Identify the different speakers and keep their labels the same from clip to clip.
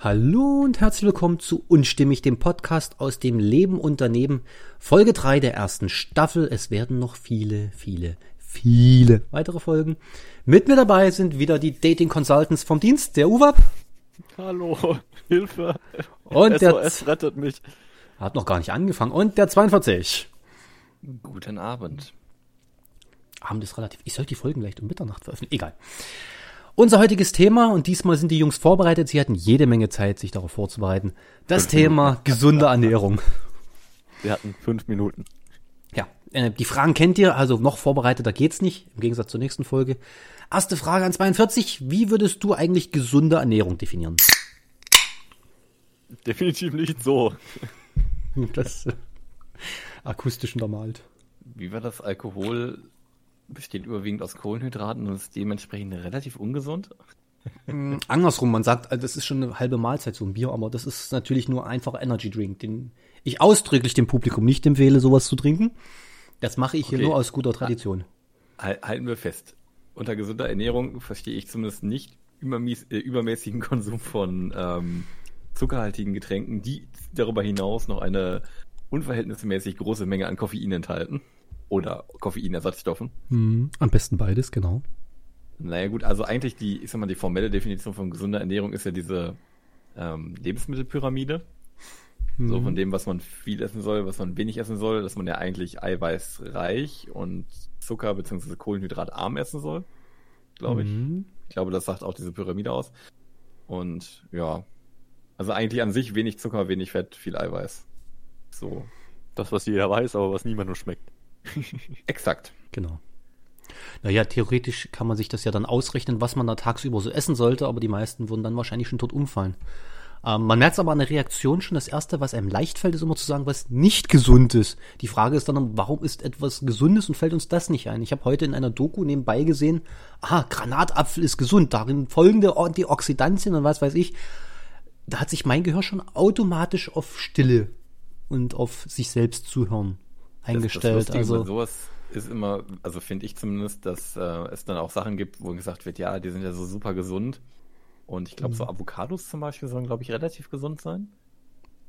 Speaker 1: Hallo und herzlich willkommen zu Unstimmig, dem Podcast aus dem Leben und daneben. Folge 3 der ersten Staffel. Es werden noch viele, viele, viele weitere Folgen. Mit mir dabei sind wieder die Dating Consultants vom Dienst, der UWAP.
Speaker 2: Hallo, Hilfe.
Speaker 1: Und der
Speaker 2: SOS rettet mich.
Speaker 1: hat noch gar nicht angefangen. Und der 42.
Speaker 2: Guten Abend.
Speaker 1: Abend ist relativ. Ich sollte die Folgen leicht um Mitternacht veröffentlichen. Egal. Unser heutiges Thema, und diesmal sind die Jungs vorbereitet, sie hatten jede Menge Zeit, sich darauf vorzubereiten. Das Thema gesunde Ernährung.
Speaker 2: Wir hatten fünf Minuten.
Speaker 1: Ja, äh, die Fragen kennt ihr, also noch vorbereiteter geht's nicht, im Gegensatz zur nächsten Folge. Erste Frage an 42. Wie würdest du eigentlich gesunde Ernährung definieren?
Speaker 2: Definitiv nicht so.
Speaker 1: Das äh, akustisch untermalt.
Speaker 2: Wie war das? Alkohol besteht überwiegend aus Kohlenhydraten und ist dementsprechend relativ ungesund.
Speaker 1: Andersrum, man sagt, das ist schon eine halbe Mahlzeit, so ein Bier, aber das ist natürlich nur einfacher Energy Drink, den ich ausdrücklich dem Publikum nicht empfehle, sowas zu trinken. Das mache ich hier
Speaker 2: Okay.
Speaker 1: nur aus guter Tradition.
Speaker 2: Hal- Halten wir fest. Unter gesunder Ernährung verstehe ich zumindest nicht übermies, äh, übermäßigen Konsum von ähm, zuckerhaltigen Getränken, die darüber hinaus noch eine unverhältnismäßig große Menge an Koffein enthalten. Oder Koffeinersatzstoffen.
Speaker 1: Mhm. Am besten beides, genau.
Speaker 2: Naja gut, also eigentlich die, ich sag mal, die formelle Definition von gesunder Ernährung ist ja diese ähm, Lebensmittelpyramide. So von dem, was man viel essen soll, was man wenig essen soll, dass man ja eigentlich eiweißreich und Zucker bzw. Kohlenhydratarm essen soll, glaube ich.
Speaker 1: Mhm.
Speaker 2: Ich glaube, das sagt auch diese Pyramide aus. Und ja, also eigentlich an sich wenig Zucker, wenig Fett, viel Eiweiß. So,
Speaker 3: Das, was jeder weiß, aber was niemandem schmeckt.
Speaker 2: exakt.
Speaker 1: Genau. Naja, theoretisch kann man sich das ja dann ausrechnen, was man da tagsüber so essen sollte, aber die meisten würden dann wahrscheinlich schon tot umfallen. Ähm, man merkt aber an der Reaktion schon, das Erste, was einem leicht fällt, ist immer zu sagen, was nicht gesund ist. Die Frage ist dann, warum ist etwas Gesundes und fällt uns das nicht ein? Ich habe heute in einer Doku nebenbei gesehen, ah, Granatapfel ist gesund, darin folgende Antioxidantien und was weiß ich. Da hat sich mein Gehör schon automatisch auf Stille und auf sich selbst zuhören eingestellt.
Speaker 2: Das, das Lustige
Speaker 1: also
Speaker 2: sowas ist immer, also finde ich zumindest, dass äh, es dann auch Sachen gibt, wo gesagt wird, ja, die sind ja so super gesund. Und ich glaube, so
Speaker 1: Mhm.
Speaker 2: Avocados zum Beispiel sollen, glaube ich, relativ gesund sein.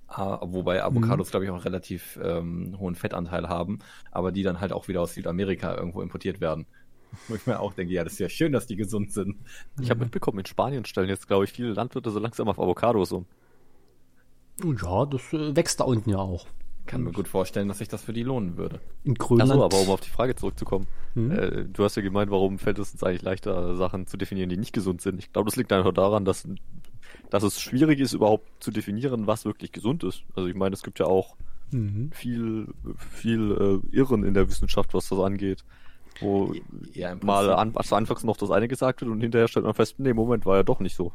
Speaker 2: Ah, wobei
Speaker 1: Mhm.
Speaker 2: Avocados, glaube ich, auch einen relativ ähm, hohen Fettanteil haben, aber die dann halt auch wieder aus Südamerika irgendwo importiert werden. Wo ich mir auch denke, ja, das ist ja schön, dass die gesund sind.
Speaker 3: Ich habe mitbekommen, in Spanien stellen jetzt, glaube ich, viele Landwirte so langsam auf Avocados um.
Speaker 1: Ja, das äh, wächst da unten ja auch.
Speaker 2: Kann mir gut vorstellen, dass sich das für die lohnen würde.
Speaker 1: In Grönland.
Speaker 3: Achso, aber um auf die Frage zurückzukommen.
Speaker 1: Mhm.
Speaker 3: Äh, du hast ja gemeint, warum fällt es uns eigentlich leichter, Sachen zu definieren, die nicht gesund sind. Ich glaube, das liegt einfach daran, dass, dass es schwierig ist, überhaupt zu definieren, was wirklich gesund ist. Also ich meine, es gibt ja auch
Speaker 1: Mhm.
Speaker 3: viel, viel äh, Irren in der Wissenschaft, was das angeht. Wo
Speaker 2: Ja,
Speaker 3: mal an, also anfangs noch das eine gesagt wird und hinterher stellt man fest, nee, Moment, war ja doch nicht so.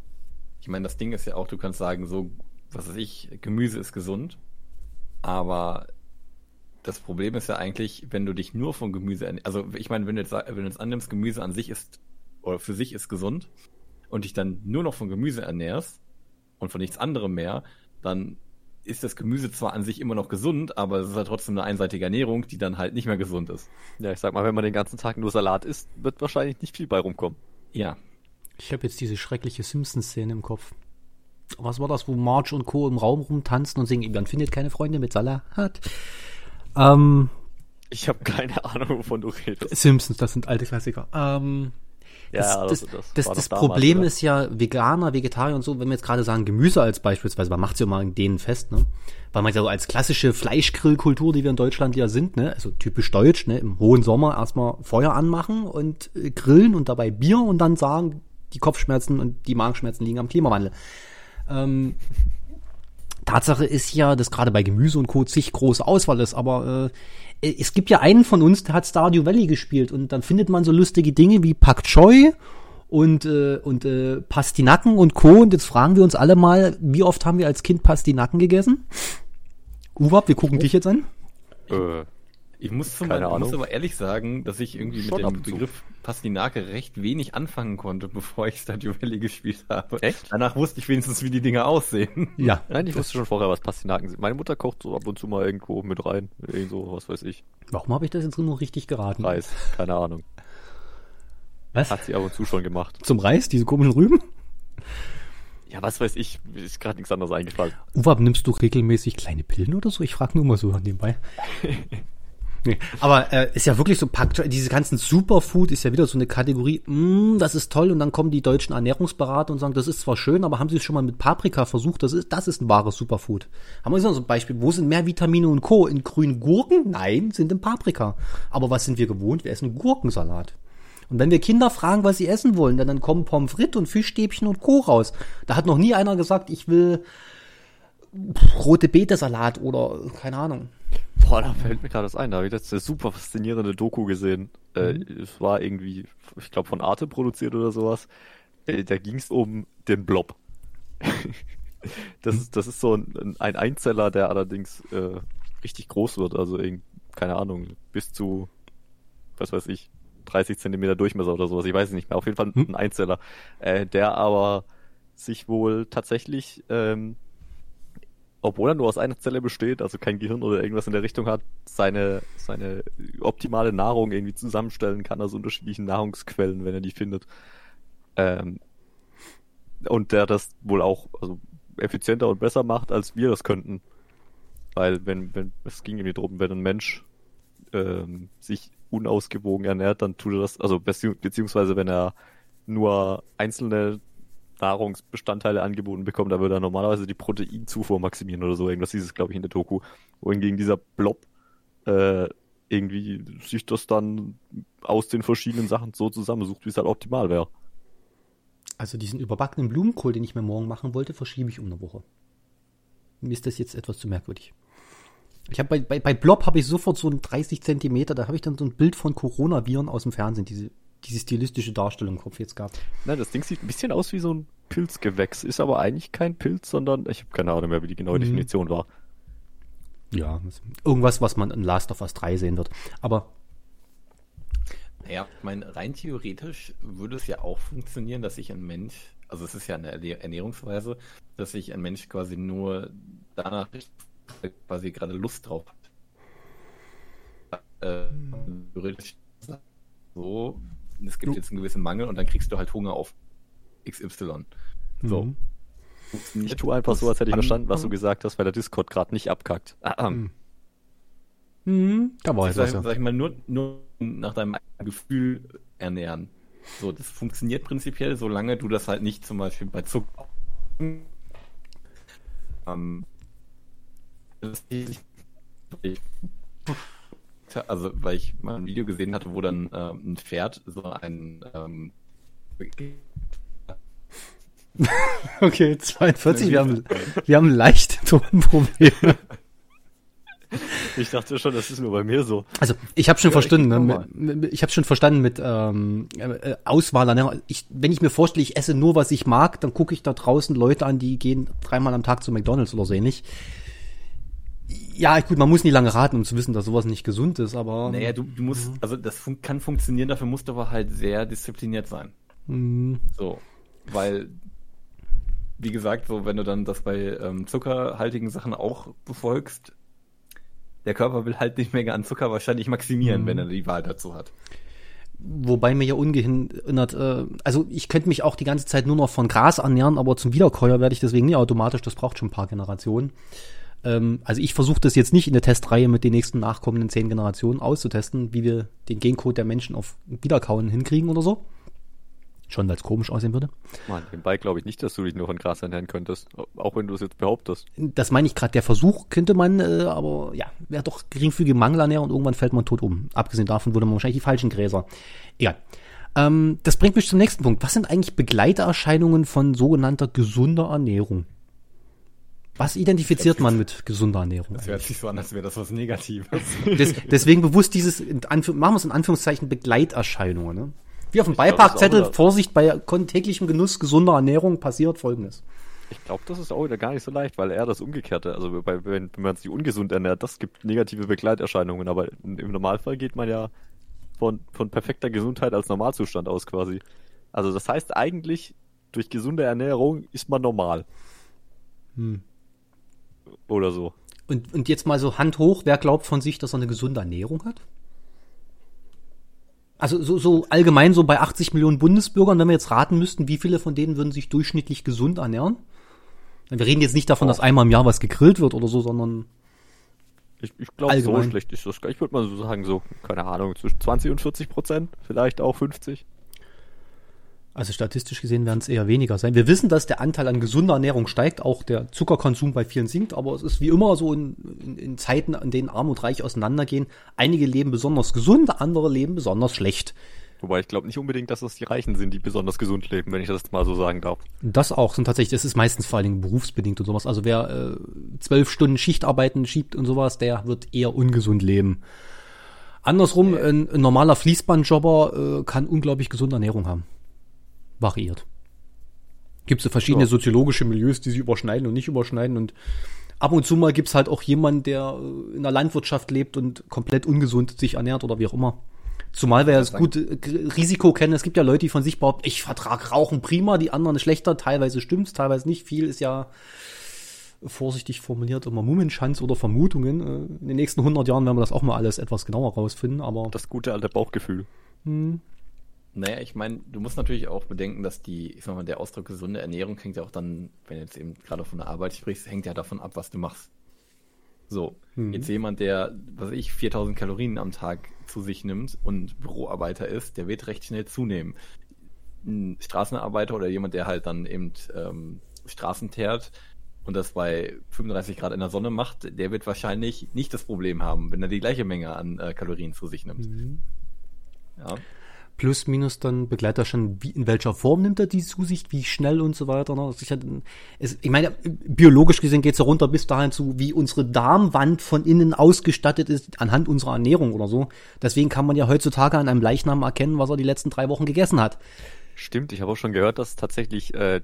Speaker 2: Ich meine, das Ding ist ja auch, du kannst sagen, so, was weiß ich, Gemüse ist gesund, aber das Problem ist ja eigentlich, wenn du dich nur von Gemüse, ernä- also ich meine, wenn du jetzt, wenn du jetzt annimmst, Gemüse an sich ist, oder für sich ist gesund, und dich dann nur noch von Gemüse ernährst und von nichts anderem mehr, dann ist das Gemüse zwar an sich immer noch gesund, aber es ist halt trotzdem eine einseitige Ernährung, die dann halt nicht mehr gesund ist.
Speaker 3: Ja, ich sag mal, wenn man den ganzen Tag nur Salat isst, wird wahrscheinlich nicht viel bei rumkommen.
Speaker 2: Ja,
Speaker 1: Ich habe jetzt diese schreckliche Simpsons-Szene im Kopf. Was war das, wo Marge und Co. im Raum rumtanzen und singen, man findet keine Freunde mit Salat? Ähm,
Speaker 3: Ich habe keine Ahnung, wovon du redest.
Speaker 1: Simpsons, das sind alte Klassiker. Ähm, das,
Speaker 3: Ja,
Speaker 1: das,
Speaker 3: das-
Speaker 1: das,
Speaker 3: damals,
Speaker 1: Problem
Speaker 3: oder?
Speaker 1: ist ja Veganer, Vegetarier und so, wenn wir jetzt gerade sagen Gemüse als beispielsweise, man macht es ja mal in denen fest, ne? Weil man ja so als klassische Fleischgrillkultur, die wir in Deutschland ja sind, ne? Also typisch deutsch, ne? Im hohen Sommer erstmal Feuer anmachen und äh, grillen und dabei Bier und dann sagen, die Kopfschmerzen und die Magenschmerzen liegen am Klimawandel. Ähm, Tatsache ist ja, dass gerade bei Gemüse und Co. zig große Auswahl ist, aber äh, es gibt ja einen von uns, der hat Stardew Valley gespielt und dann findet man so lustige Dinge wie Pak Choi und, äh, und äh, Pastinaken und Co. Und jetzt fragen wir uns alle mal, wie oft haben wir als Kind Pastinaken gegessen? Uwab, wir gucken dich jetzt an.
Speaker 3: Äh,
Speaker 2: Ich muss, zum
Speaker 3: Keine
Speaker 2: ich muss aber ehrlich sagen, dass ich irgendwie
Speaker 3: Schon
Speaker 2: mit dem. Begriff Pastinake recht wenig anfangen konnte, bevor ich Stardew Valley gespielt habe.
Speaker 3: Echt?
Speaker 2: Danach wusste ich wenigstens, wie die Dinger aussehen.
Speaker 1: Ja.
Speaker 3: nein, ich wusste schon vorher, was Pastinaken sind. Meine Mutter kocht so ab und zu mal irgendwo mit rein. Irgend so, was weiß ich.
Speaker 1: Warum habe ich das jetzt nur richtig geraten?
Speaker 3: Reis, keine Ahnung.
Speaker 1: Was?
Speaker 3: Hat sie ab und zu schon gemacht.
Speaker 1: Zum Reis, diese komischen Rüben?
Speaker 3: Ja, was weiß ich, ist gerade nichts anderes eingefallen.
Speaker 1: Uwe, nimmst du regelmäßig kleine Pillen oder so? Ich frage nur mal so nebenbei. Nee, aber äh, ist ja wirklich so, packt, diese ganzen Superfood ist ja wieder so eine Kategorie, mm, das ist toll und dann kommen die deutschen Ernährungsberater und sagen, das ist zwar schön, aber haben sie es schon mal mit Paprika versucht, das ist, das ist ein wahres Superfood. Haben wir so ein Beispiel, wo sind mehr Vitamine und Co. In grünen Gurken? Nein, sind in Paprika. Aber was sind wir gewohnt? Wir essen Gurkensalat. Und wenn wir Kinder fragen, was sie essen wollen, dann, dann kommen Pommes frites und Fischstäbchen und Co. raus. Da hat noch nie einer gesagt, ich will rote Beete-Salat oder keine Ahnung.
Speaker 3: Boah, da fällt mir gerade das ein. Da habe ich jetzt eine super faszinierende Doku gesehen. Äh, es war irgendwie, ich glaube, von Arte produziert oder sowas. Äh, da ging es um den Blob. das, ist, das ist so ein, ein Einzeller, der allerdings äh, richtig groß wird. Also, irgend, keine Ahnung, bis zu, was weiß ich, 30 Zentimeter Durchmesser oder sowas. Ich weiß es nicht mehr. Auf jeden Fall ein Einzeller. Äh, der aber sich wohl tatsächlich ähm, obwohl er nur aus einer Zelle besteht, also kein Gehirn oder irgendwas in der Richtung hat, seine, seine optimale Nahrung irgendwie zusammenstellen kann aus unterschiedlichen Nahrungsquellen, wenn er die findet. Ähm, und der das wohl auch also effizienter und besser macht, als wir das könnten. Weil wenn, wenn, es ging irgendwie drum, wenn ein Mensch ähm, sich unausgewogen ernährt, dann tut er das, also beziehungsweise wenn er nur einzelne Nahrungsbestandteile angeboten bekommt, da würde er normalerweise die Proteinzufuhr maximieren oder so. Irgendwas hieß es, glaube ich, in der Doku. Wohingegen dieser Blob äh, irgendwie sich das dann aus den verschiedenen Sachen so zusammensucht, wie es halt optimal wäre.
Speaker 1: Also diesen überbackenen Blumenkohl, den ich mir morgen machen wollte, verschiebe ich um eine Woche. Mir ist das jetzt etwas zu merkwürdig. Ich habe bei, bei, bei Blob habe ich sofort so ein 30 Zentimeter, da habe ich dann so ein Bild von Coronaviren aus dem Fernsehen, diese diese stilistische Darstellung im Kopf jetzt gehabt.
Speaker 3: Nein, das Ding sieht ein bisschen aus wie so ein Pilzgewächs, ist aber eigentlich kein Pilz, sondern ich habe keine Ahnung mehr, wie die genaue mhm. Definition war.
Speaker 1: Ja, irgendwas, was man in Last of Us 3 sehen wird. Aber
Speaker 2: ja, ich meine, rein theoretisch würde es ja auch funktionieren, dass sich ein Mensch, also es ist ja eine Ernährungsweise, dass sich ein Mensch quasi nur danach quasi gerade Lust drauf hat. Äh, theoretisch so, es gibt jetzt einen gewissen Mangel und dann kriegst du halt Hunger auf XY. So. Mhm.
Speaker 3: Ich tue einfach so, als hätte ich verstanden, was du gesagt hast, weil der Discord gerade nicht abkackt. Ah, ah.
Speaker 1: Mhm. Mhm, da war ich
Speaker 2: sag, sag ich mal, nur, nur nach deinem Gefühl ernähren. So, das funktioniert prinzipiell, solange du das halt nicht zum Beispiel bei Zucker. Ähm, also weil ich mal ein Video gesehen hatte, wo dann äh, ein Pferd so ein ähm,
Speaker 1: Okay, 42, wir haben, wir haben leichte Tonprobleme.
Speaker 3: Ich dachte schon, das ist nur bei mir so.
Speaker 1: Also ich habe schon ja, verstanden, ne, ich habe schon verstanden mit ähm, äh, Auswahl. Ne? Ich, wenn ich mir vorstelle, ich esse nur, was ich mag, dann gucke ich da draußen Leute an, die gehen dreimal am Tag zu McDonald's oder so ähnlich ja, gut, man muss nicht lange raten, um zu wissen, dass sowas nicht gesund ist, aber.
Speaker 2: Naja, du, du musst, also das fun kann funktionieren, dafür musst du aber halt sehr diszipliniert sein. Mhm. So. Weil, wie gesagt, so, wenn du dann das bei ähm, zuckerhaltigen Sachen auch befolgst, der Körper will halt die Menge an Zucker wahrscheinlich maximieren, mhm. wenn er die Wahl dazu hat.
Speaker 1: Wobei mir ja ungehindert, äh, also ich könnte mich auch die ganze Zeit nur noch von Gras ernähren, aber zum Wiederkäuer werde ich deswegen nie automatisch, das braucht schon ein paar Generationen. Ähm, also ich versuche das jetzt nicht in der Testreihe mit den nächsten nachkommenden zehn Generationen auszutesten, wie wir den Gencode der Menschen auf Wiederkauen hinkriegen oder so. Schon weil es komisch aussehen würde.
Speaker 3: Mann, nebenbei glaube ich nicht, dass du dich nur von Gras ernähren könntest, auch wenn du es jetzt behauptest.
Speaker 1: Das meine ich gerade, der Versuch könnte man, äh, aber ja, wäre doch geringfügige Mangelernährung und irgendwann fällt man tot um. Abgesehen davon würde man wahrscheinlich die falschen Gräser. Egal. Ähm, das bringt mich zum nächsten Punkt. Was sind eigentlich Begleiterscheinungen von sogenannter gesunder Ernährung? Was identifiziert man mit gesunder Ernährung?
Speaker 2: Das hört sich so an, als wäre das was Negatives.
Speaker 1: Des, deswegen bewusst dieses, machen wir es in Anführungszeichen Begleiterscheinungen. Ne? Wie auf dem Beipackzettel, Vorsicht, bei täglichem Genuss gesunder Ernährung passiert Folgendes.
Speaker 3: Ich glaube, das ist auch wieder gar nicht so leicht, weil eher das Umgekehrte, also bei, wenn, wenn man sich ungesund ernährt, das gibt negative Begleiterscheinungen, aber im Normalfall geht man ja von, von perfekter Gesundheit als Normalzustand aus quasi. Also das heißt eigentlich, durch gesunde Ernährung ist man normal. Hm. Oder so.
Speaker 1: Und, und jetzt mal so Hand hoch, wer glaubt von sich, dass er eine gesunde Ernährung hat? Also so, so allgemein so bei 80 Millionen Bundesbürgern, wenn wir jetzt raten müssten, wie viele von denen würden sich durchschnittlich gesund ernähren? Wir reden jetzt nicht davon, dass einmal im Jahr was gegrillt wird oder so, sondern
Speaker 3: Ich, ich glaube, so schlecht ist das gar nicht. Ich würde mal so sagen, so, keine Ahnung, zwischen 20 und 40 Prozent, vielleicht auch 50.
Speaker 1: Also statistisch gesehen werden es eher weniger sein. Wir wissen, dass der Anteil an gesunder Ernährung steigt, auch der Zuckerkonsum bei vielen sinkt, aber es ist wie immer so in, in, in Zeiten, an denen Arm und Reich auseinandergehen. Einige leben besonders gesund, andere leben besonders schlecht.
Speaker 3: Wobei ich glaube nicht unbedingt, dass das die Reichen sind, die besonders gesund leben, wenn ich das mal so sagen darf.
Speaker 1: Das auch sind tatsächlich, das ist meistens vor allen Dingen berufsbedingt und sowas. Also wer äh, zwölf Stunden Schichtarbeiten schiebt und sowas, der wird eher ungesund leben. Andersrum, ein, ein normaler Fließbandjobber äh, kann unglaublich gesunde Ernährung haben. Variiert. Gibt es so verschiedene
Speaker 3: Ja.
Speaker 1: soziologische Milieus, die sich überschneiden und nicht überschneiden und ab und zu mal gibt's halt auch jemanden, der äh, in der Landwirtschaft lebt und komplett ungesund sich ernährt oder wie auch immer. Zumal wir ja das gute Risiko kennen. Es gibt ja Leute, die von sich behaupten, ich vertrag Rauchen prima, die anderen schlechter. Teilweise stimmt's, teilweise nicht. Viel ist ja vorsichtig formuliert immer Mummenschanz oder Vermutungen. Äh, In den nächsten 100 Jahren werden wir das auch mal alles etwas genauer rausfinden, aber
Speaker 3: Das gute alte Bauchgefühl.
Speaker 2: Naja, ich meine, du musst natürlich auch bedenken, dass die, ich sag mal, der Ausdruck gesunde Ernährung hängt ja auch dann, wenn du jetzt eben gerade von der Arbeit sprichst, hängt ja davon ab, was du machst. So, jetzt jemand, der, was weiß ich, 4000 Kalorien am Tag zu sich nimmt und Büroarbeiter ist, der wird recht schnell zunehmen. Ein Straßenarbeiter oder jemand, der halt dann eben ähm, Straßen teert und das bei 35 Grad in der Sonne macht, der wird wahrscheinlich nicht das Problem haben, wenn er die gleiche Menge an äh, Kalorien zu sich nimmt. Ja.
Speaker 1: Plus minus dann begleitet schon, wie, in welcher Form nimmt er die zu sich, wie schnell und so weiter. Ne? Ich, hatte, es, ich meine, biologisch gesehen geht's ja runter bis dahin zu, wie unsere Darmwand von innen ausgestattet ist, anhand unserer Ernährung oder so. Deswegen kann man ja heutzutage an einem Leichnam erkennen, was er die letzten drei Wochen gegessen hat.
Speaker 3: Stimmt, ich habe auch schon gehört, dass tatsächlich äh,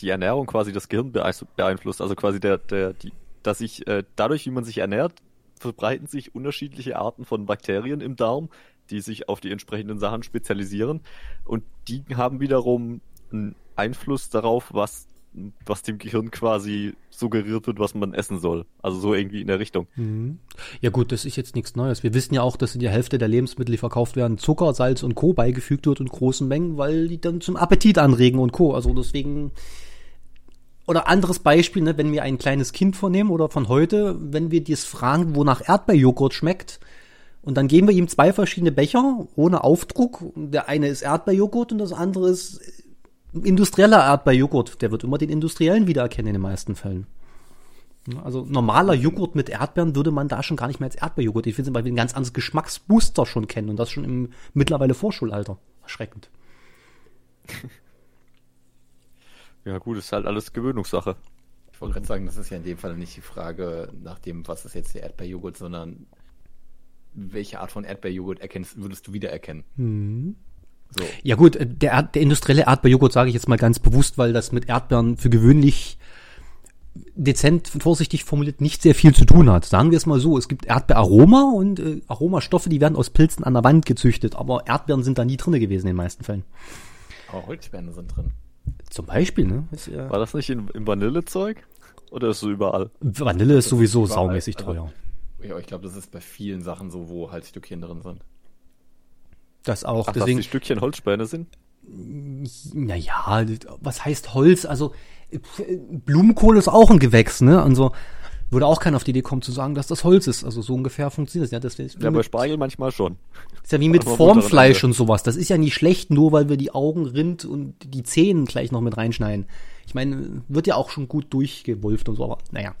Speaker 3: die Ernährung quasi das Gehirn beein- beeinflusst. Also quasi der, der, die, dass sich äh, dadurch, wie man sich ernährt, verbreiten sich unterschiedliche Arten von Bakterien im Darm, die sich auf die entsprechenden Sachen spezialisieren. Und die haben wiederum einen Einfluss darauf, was, was dem Gehirn quasi suggeriert wird, was man essen soll. Also so irgendwie in der Richtung.
Speaker 1: Ja gut, das ist jetzt nichts Neues. Wir wissen ja auch, dass in der Hälfte der Lebensmittel, die verkauft werden, Zucker, Salz und Co. beigefügt wird in großen Mengen, weil die dann zum Appetit anregen und Co. Also deswegen oder anderes Beispiel, ne, wenn wir ein kleines Kind vornehmen oder von heute, wenn wir dies fragen, wonach Erdbeerjoghurt schmeckt, und dann geben wir ihm zwei verschiedene Becher ohne Aufdruck. Der eine ist Erdbeerjoghurt und das andere ist industrieller Erdbeerjoghurt. Der wird immer den industriellen wiedererkennen in den meisten Fällen. Also normaler Joghurt mit Erdbeeren würde man da schon gar nicht mehr als Erdbeerjoghurt. Ich finde, weil wir ein ganz anderes Geschmacksbooster schon kennen und das schon im mittlerweile Vorschulalter. Erschreckend.
Speaker 3: Ja gut, ist halt alles Gewöhnungssache.
Speaker 2: Ich wollte gerade sagen, das ist ja in dem Fall nicht die Frage nach dem, was ist jetzt der Erdbeerjoghurt, sondern welche Art von Erdbeerjoghurt erkennst, würdest du wiedererkennen? So.
Speaker 1: Ja gut, äh, der, Erd- der industrielle Erdbeerjoghurt sage ich jetzt mal ganz bewusst, weil das mit Erdbeeren für gewöhnlich dezent vorsichtig formuliert nicht sehr viel zu tun hat. Sagen wir es mal so, es gibt Erdbeeraroma und äh, Aromastoffe, die werden aus Pilzen an der Wand gezüchtet, aber Erdbeeren sind da nie drinne gewesen in den meisten Fällen.
Speaker 2: Aber Holzspäne sind drin.
Speaker 1: Zum Beispiel, ne? Ist, ja,
Speaker 3: War das nicht in, im Vanillezeug? Oder ist so überall?
Speaker 1: Vanille ist sowieso
Speaker 2: überall,
Speaker 1: saumäßig
Speaker 2: also-
Speaker 1: teuer.
Speaker 2: Ja, ich glaube, das ist bei vielen Sachen so, wo halt Stückchen drin sind.
Speaker 1: Das auch.
Speaker 3: Ach,
Speaker 1: Deswegen,
Speaker 3: dass die Stückchen Holzspäne sind?
Speaker 1: naja, was heißt Holz? Also Blumenkohl ist auch ein Gewächs, ne? Also würde auch keiner auf die Idee kommen zu sagen, dass das Holz ist. Also so ungefähr funktioniert es ja. Das ist,
Speaker 3: Ja, bei Spargel manchmal schon.
Speaker 1: ist ja wie mit Formfleisch und sowas. Das ist ja nicht schlecht, nur weil wir die Augen, Rind und die Zähne gleich noch mit reinschneiden. Ich meine, wird ja auch schon gut durchgewolft und so, aber naja.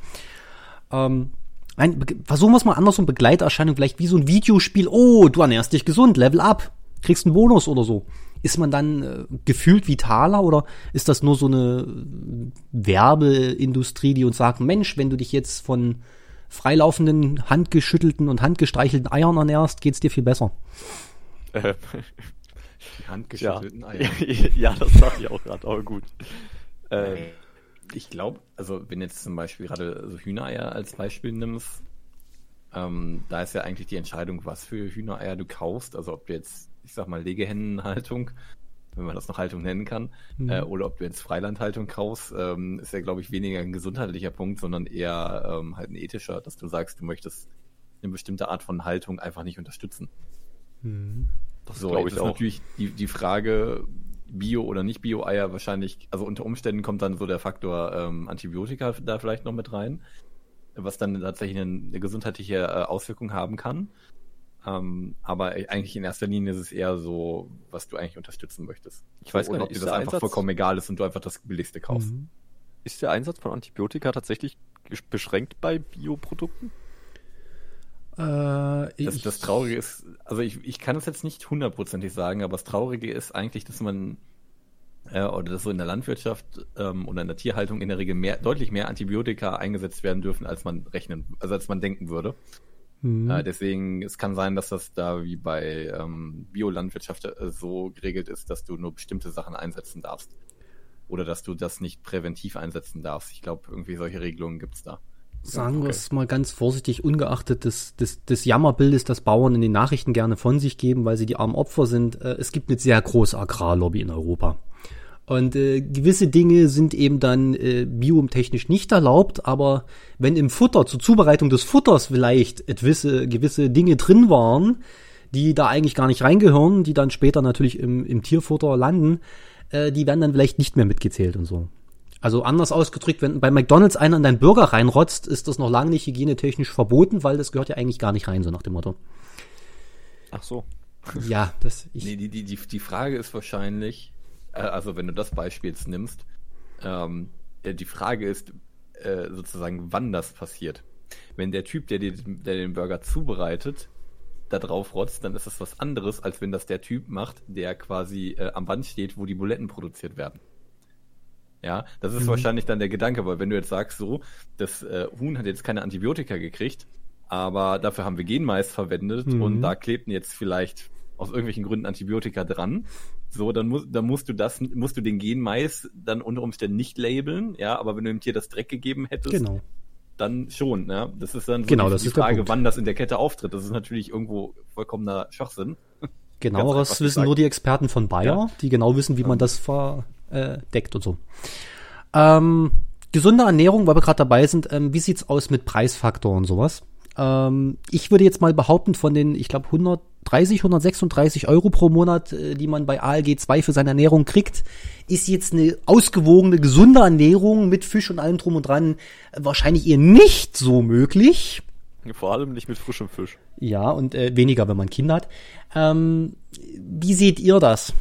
Speaker 1: Ähm, Nein, versuchen wir es mal andersrum, Begleiterscheinung, vielleicht wie so ein Videospiel. Oh, du ernährst dich gesund, Level up, kriegst einen Bonus oder so. Ist man dann äh, gefühlt vitaler oder ist das nur so eine äh, Werbeindustrie, die uns sagt, Mensch, wenn du dich jetzt von freilaufenden, handgeschüttelten und handgestreichelten Eiern ernährst, geht's dir viel besser.
Speaker 3: Äh,
Speaker 2: Die
Speaker 3: ja.
Speaker 2: handgeschüttelten Eier.
Speaker 3: ja, das sag ich auch gerade, aber gut. Ähm,
Speaker 2: Ich glaube, also wenn jetzt zum Beispiel gerade so Hühnereier als Beispiel nimmst, ähm, da ist ja eigentlich die Entscheidung, was für Hühnereier du kaufst. Also ob du jetzt, ich sag mal, Legehennenhaltung, wenn man das noch Haltung nennen kann, äh, oder ob du jetzt Freilandhaltung kaufst, ähm, ist ja, glaube ich, weniger ein gesundheitlicher Punkt, sondern eher ähm, halt ein ethischer, dass du sagst, du möchtest eine bestimmte Art von Haltung einfach nicht unterstützen.
Speaker 3: Das
Speaker 2: So,
Speaker 3: glaube ich
Speaker 2: ist
Speaker 3: auch.
Speaker 2: natürlich die, die Frage, Bio oder nicht Bio-Eier wahrscheinlich, also unter Umständen kommt dann so der Faktor ähm, Antibiotika da vielleicht noch mit rein, was dann tatsächlich eine, eine gesundheitliche äh, Auswirkung haben kann. Ähm, aber eigentlich in erster Linie ist es eher so, was du eigentlich unterstützen möchtest.
Speaker 3: Ich weiß gar nicht,
Speaker 2: ob dir das einfach
Speaker 3: Einsatz-
Speaker 2: vollkommen egal ist und du einfach das billigste kaufst.
Speaker 1: Mhm.
Speaker 3: Ist der Einsatz von Antibiotika tatsächlich beschränkt bei Bioprodukten?
Speaker 1: Äh,
Speaker 2: Das, das Traurige ist, also ich, ich kann es jetzt nicht hundertprozentig sagen, aber das Traurige ist eigentlich, dass man äh, oder dass so in der Landwirtschaft ähm, oder in der Tierhaltung in der Regel mehr, deutlich mehr Antibiotika eingesetzt werden dürfen, als man rechnen, also als man denken würde.
Speaker 1: Mhm.
Speaker 2: Äh, deswegen, es kann sein, dass das da wie bei ähm, Biolandwirtschaft äh, so geregelt ist, dass du nur bestimmte Sachen einsetzen darfst. Oder dass du das nicht präventiv einsetzen darfst. Ich glaube, irgendwie solche Regelungen gibt's da.
Speaker 1: Sagen wir
Speaker 3: okay.
Speaker 1: es mal ganz vorsichtig, ungeachtet des, des, des Jammerbildes, das Bauern in den Nachrichten gerne von sich geben, weil sie die armen Opfer sind. Äh, es gibt eine sehr große Agrarlobby in Europa. Und äh, gewisse Dinge sind eben dann äh, biotechnisch nicht erlaubt, aber wenn im Futter zur Zubereitung des Futters vielleicht gewisse, gewisse Dinge drin waren, die da eigentlich gar nicht reingehören, die dann später natürlich im, im Tierfutter landen, äh, die werden dann vielleicht nicht mehr mitgezählt und so. Also anders ausgedrückt, wenn bei McDonalds einer in deinen Burger reinrotzt, ist das noch lange nicht hygienetechnisch verboten, weil das gehört ja eigentlich gar nicht rein, so nach dem Motto.
Speaker 3: Ach so.
Speaker 1: Ja, das ich.
Speaker 2: Nee, die, die, die, die Frage ist wahrscheinlich, äh, also wenn du das Beispiel jetzt nimmst, ähm, äh, die Frage ist äh, sozusagen, wann das passiert. Wenn der Typ, der, den- der den Burger zubereitet, da drauf rotzt, dann ist das was anderes, als wenn das der Typ macht, der quasi äh, am Band steht, wo die Buletten produziert werden. Ja, das ist
Speaker 1: Mhm.
Speaker 2: wahrscheinlich dann der Gedanke, weil wenn du jetzt sagst, so, das äh, Huhn hat jetzt keine Antibiotika gekriegt, aber dafür haben wir Genmais verwendet
Speaker 1: Mhm.
Speaker 2: und da klebten jetzt vielleicht aus irgendwelchen Gründen Antibiotika dran. So, dann, muss, dann musst du das, musst du den Genmais dann unter Umständen nicht labeln, ja, aber wenn du dem Tier das Dreck gegeben hättest,
Speaker 1: Genau.
Speaker 2: dann schon, ja. Das ist dann so
Speaker 1: Genau,
Speaker 2: die,
Speaker 1: das
Speaker 2: die Frage, wann das in der Kette auftritt. Das ist natürlich irgendwo vollkommener Schwachsinn.
Speaker 1: Genaueres wissen nur die Experten von Bayer,
Speaker 2: Ja.
Speaker 1: die genau wissen, wie man das verdeckt und so. Ähm, gesunde Ernährung, weil wir gerade dabei sind, ähm, wie sieht's aus mit Preisfaktor und sowas? Ähm, ich würde jetzt mal behaupten, von den, ich glaube, 130, 136 Euro pro Monat, äh, die man bei ALG 2 für seine Ernährung kriegt, ist jetzt eine ausgewogene, gesunde Ernährung mit Fisch und allem drum und dran äh, wahrscheinlich eher nicht so möglich.
Speaker 3: Vor allem nicht mit frischem Fisch.
Speaker 1: Ja, und äh, weniger, wenn man Kinder hat. Ähm, wie seht ihr das?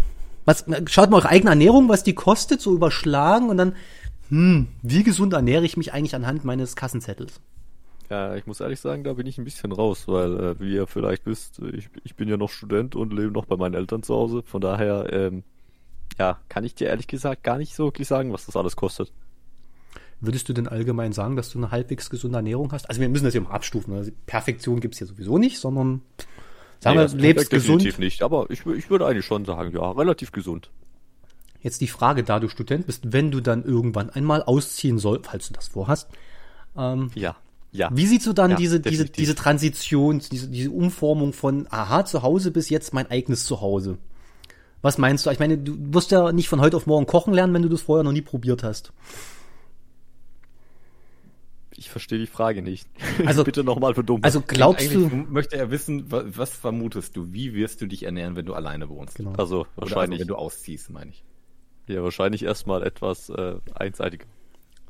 Speaker 1: Was, schaut mal eure eigene Ernährung, was die kostet, so überschlagen und dann, hm, wie gesund ernähre ich mich eigentlich anhand meines Kassenzettels?
Speaker 3: Ja, ich muss ehrlich sagen, da bin ich ein bisschen raus, weil, äh, wie ihr vielleicht wisst, ich, ich bin ja noch Student und lebe noch bei meinen Eltern zu Hause. Von daher, ähm, ja, kann ich dir ehrlich gesagt gar nicht so wirklich sagen, was das alles kostet.
Speaker 1: Würdest du denn allgemein sagen, dass du eine halbwegs gesunde Ernährung hast? Also wir müssen das hier mal abstufen. Also Perfektion gibt's hier sowieso nicht, sondern sagen
Speaker 3: Nee,
Speaker 1: wir, lebst gesund.
Speaker 3: Definitiv nicht, aber ich, ich würde eigentlich schon sagen, ja, relativ gesund.
Speaker 1: Jetzt die Frage, da du Student bist, wenn du dann irgendwann einmal ausziehen soll, falls du das vorhast, ähm,
Speaker 3: Ja, ja.
Speaker 1: Wie siehst du dann
Speaker 3: Ja,
Speaker 1: diese, diese, diese Transition, diese, diese Umformung von aha, zu Hause bis jetzt mein eigenes Zuhause? Was meinst du? Ich meine, du wirst ja nicht von heute auf morgen kochen lernen, wenn du das vorher noch nie probiert hast.
Speaker 3: Ich verstehe die Frage nicht.
Speaker 1: Also-
Speaker 3: bitte nochmal verdummt.
Speaker 1: Also glaubst du,
Speaker 2: möchte er wissen, wa- was vermutest du? Wie wirst du dich ernähren, wenn du alleine wohnst?
Speaker 1: Genau.
Speaker 3: also
Speaker 2: also,
Speaker 3: wahrscheinlich,
Speaker 2: wenn du ausziehst, meine ich.
Speaker 3: ja, wahrscheinlich erstmal etwas äh, einseitiger.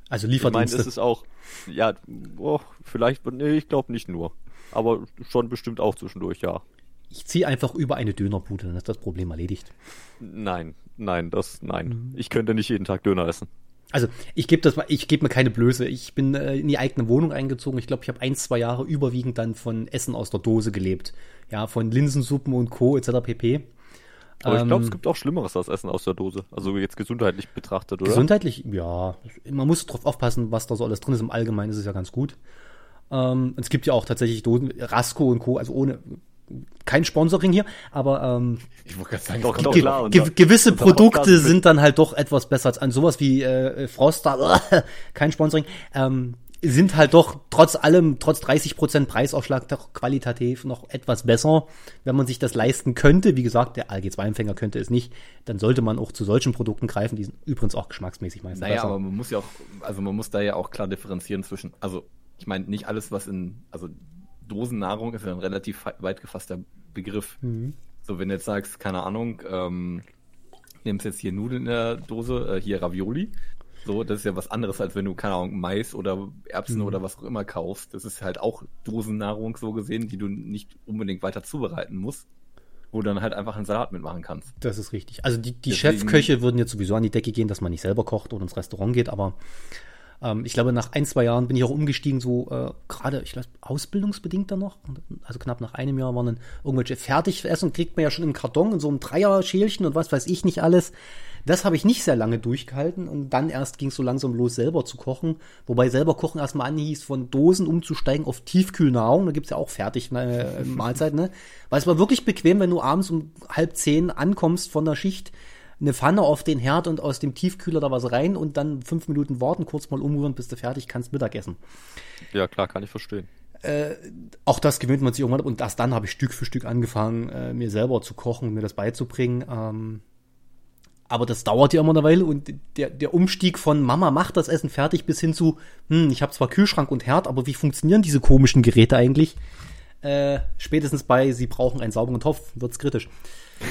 Speaker 1: also
Speaker 3: Ich meine,
Speaker 1: Lieferdienste.
Speaker 3: es ist auch, ja, oh, vielleicht, nee, ich glaube nicht nur. Aber schon bestimmt auch zwischendurch, ja.
Speaker 1: ich ziehe einfach über eine Dönerbude, dann ist das Problem erledigt.
Speaker 3: Nein, nein, das, nein.
Speaker 1: Mhm.
Speaker 3: Ich könnte nicht jeden Tag Döner essen.
Speaker 1: Also ich gebe das ich gebe mir keine Blöße. Ich bin äh, in die eigene Wohnung eingezogen. Ich glaube, ich habe ein, zwei Jahre überwiegend dann von Essen aus der Dose gelebt. Ja, von Linsensuppen und Co. etc. pp.
Speaker 3: Aber ich glaube,
Speaker 1: Ähm,
Speaker 3: es gibt auch Schlimmeres als Essen aus der Dose. Also jetzt gesundheitlich betrachtet, oder?
Speaker 1: Gesundheitlich, ja. Man muss drauf aufpassen, was da so alles drin ist. Im Allgemeinen ist es ja ganz gut. Ähm, es gibt ja auch tatsächlich Dosen, Rasco und Co., also ohne, kein Sponsoring hier, aber ähm,
Speaker 2: Ich wollte gerade sagen,
Speaker 3: Doch, doch, klar,
Speaker 1: ge gewisse Produkte sind dann halt doch etwas besser als an sowas wie äh, Froster, kein Sponsoring, ähm, sind halt doch trotz allem, trotz 30% Preisaufschlag doch qualitativ noch etwas besser, wenn man sich das leisten könnte. Wie gesagt, der ALG-2-Empfänger könnte es nicht, dann sollte man auch zu solchen Produkten greifen, die sind übrigens auch geschmacksmäßig meistens
Speaker 2: Naja,
Speaker 1: besser.
Speaker 2: aber man muss ja auch, also man muss da ja auch klar differenzieren zwischen, also ich meine, nicht alles, was in, also Dosennahrung ist ja ein relativ weit gefasster Begriff.
Speaker 1: Mhm.
Speaker 2: So, wenn du jetzt sagst, keine Ahnung, ähm, nimmst jetzt hier Nudeln in der Dose, äh, hier Ravioli. So, das ist ja was anderes, als wenn du, keine Ahnung, Mais oder Erbsen
Speaker 1: Mhm.
Speaker 2: oder was auch immer kaufst. Das ist halt auch Dosennahrung so gesehen, die du nicht unbedingt weiter zubereiten musst, wo du dann halt einfach einen Salat mitmachen kannst.
Speaker 1: Das ist richtig. Also die, die
Speaker 2: Deswegen-
Speaker 1: Chefköche würden jetzt sowieso an die Decke gehen, dass man nicht selber kocht oder ins Restaurant geht, aber ich glaube, nach ein, zwei Jahren bin ich auch umgestiegen, so äh, gerade, ich glaube, ausbildungsbedingt dann noch. Also knapp nach einem Jahr waren dann irgendwelche Fertigessen, kriegt man ja schon im Karton in so einem Dreier-Schälchen und was weiß ich nicht alles. Das habe ich nicht sehr lange durchgehalten und dann erst ging es so langsam los, selber zu kochen. Wobei selber kochen erstmal anhieß, von Dosen umzusteigen auf Tiefkühlnahrung. Da gibt's ja auch fertig äh, Mahlzeiten, ne? Weil es war wirklich bequem, wenn du abends um halb zehn ankommst von der Schicht, eine Pfanne auf den Herd und aus dem Tiefkühler da was rein und dann fünf Minuten warten, kurz mal umrühren, bis du fertig kannst Mittagessen.
Speaker 3: Ja, klar, kann ich verstehen.
Speaker 1: Auch das gewöhnt man sich irgendwann ab und erst dann habe ich Stück für Stück angefangen, äh, mir selber zu kochen, mir das beizubringen. Ähm, aber das dauert ja immer eine Weile und der, der Umstieg von Mama macht das Essen fertig bis hin zu, hm, ich habe zwar Kühlschrank und Herd, aber wie funktionieren diese komischen Geräte eigentlich? Äh, spätestens bei Sie brauchen einen sauberen Topf, wird's kritisch.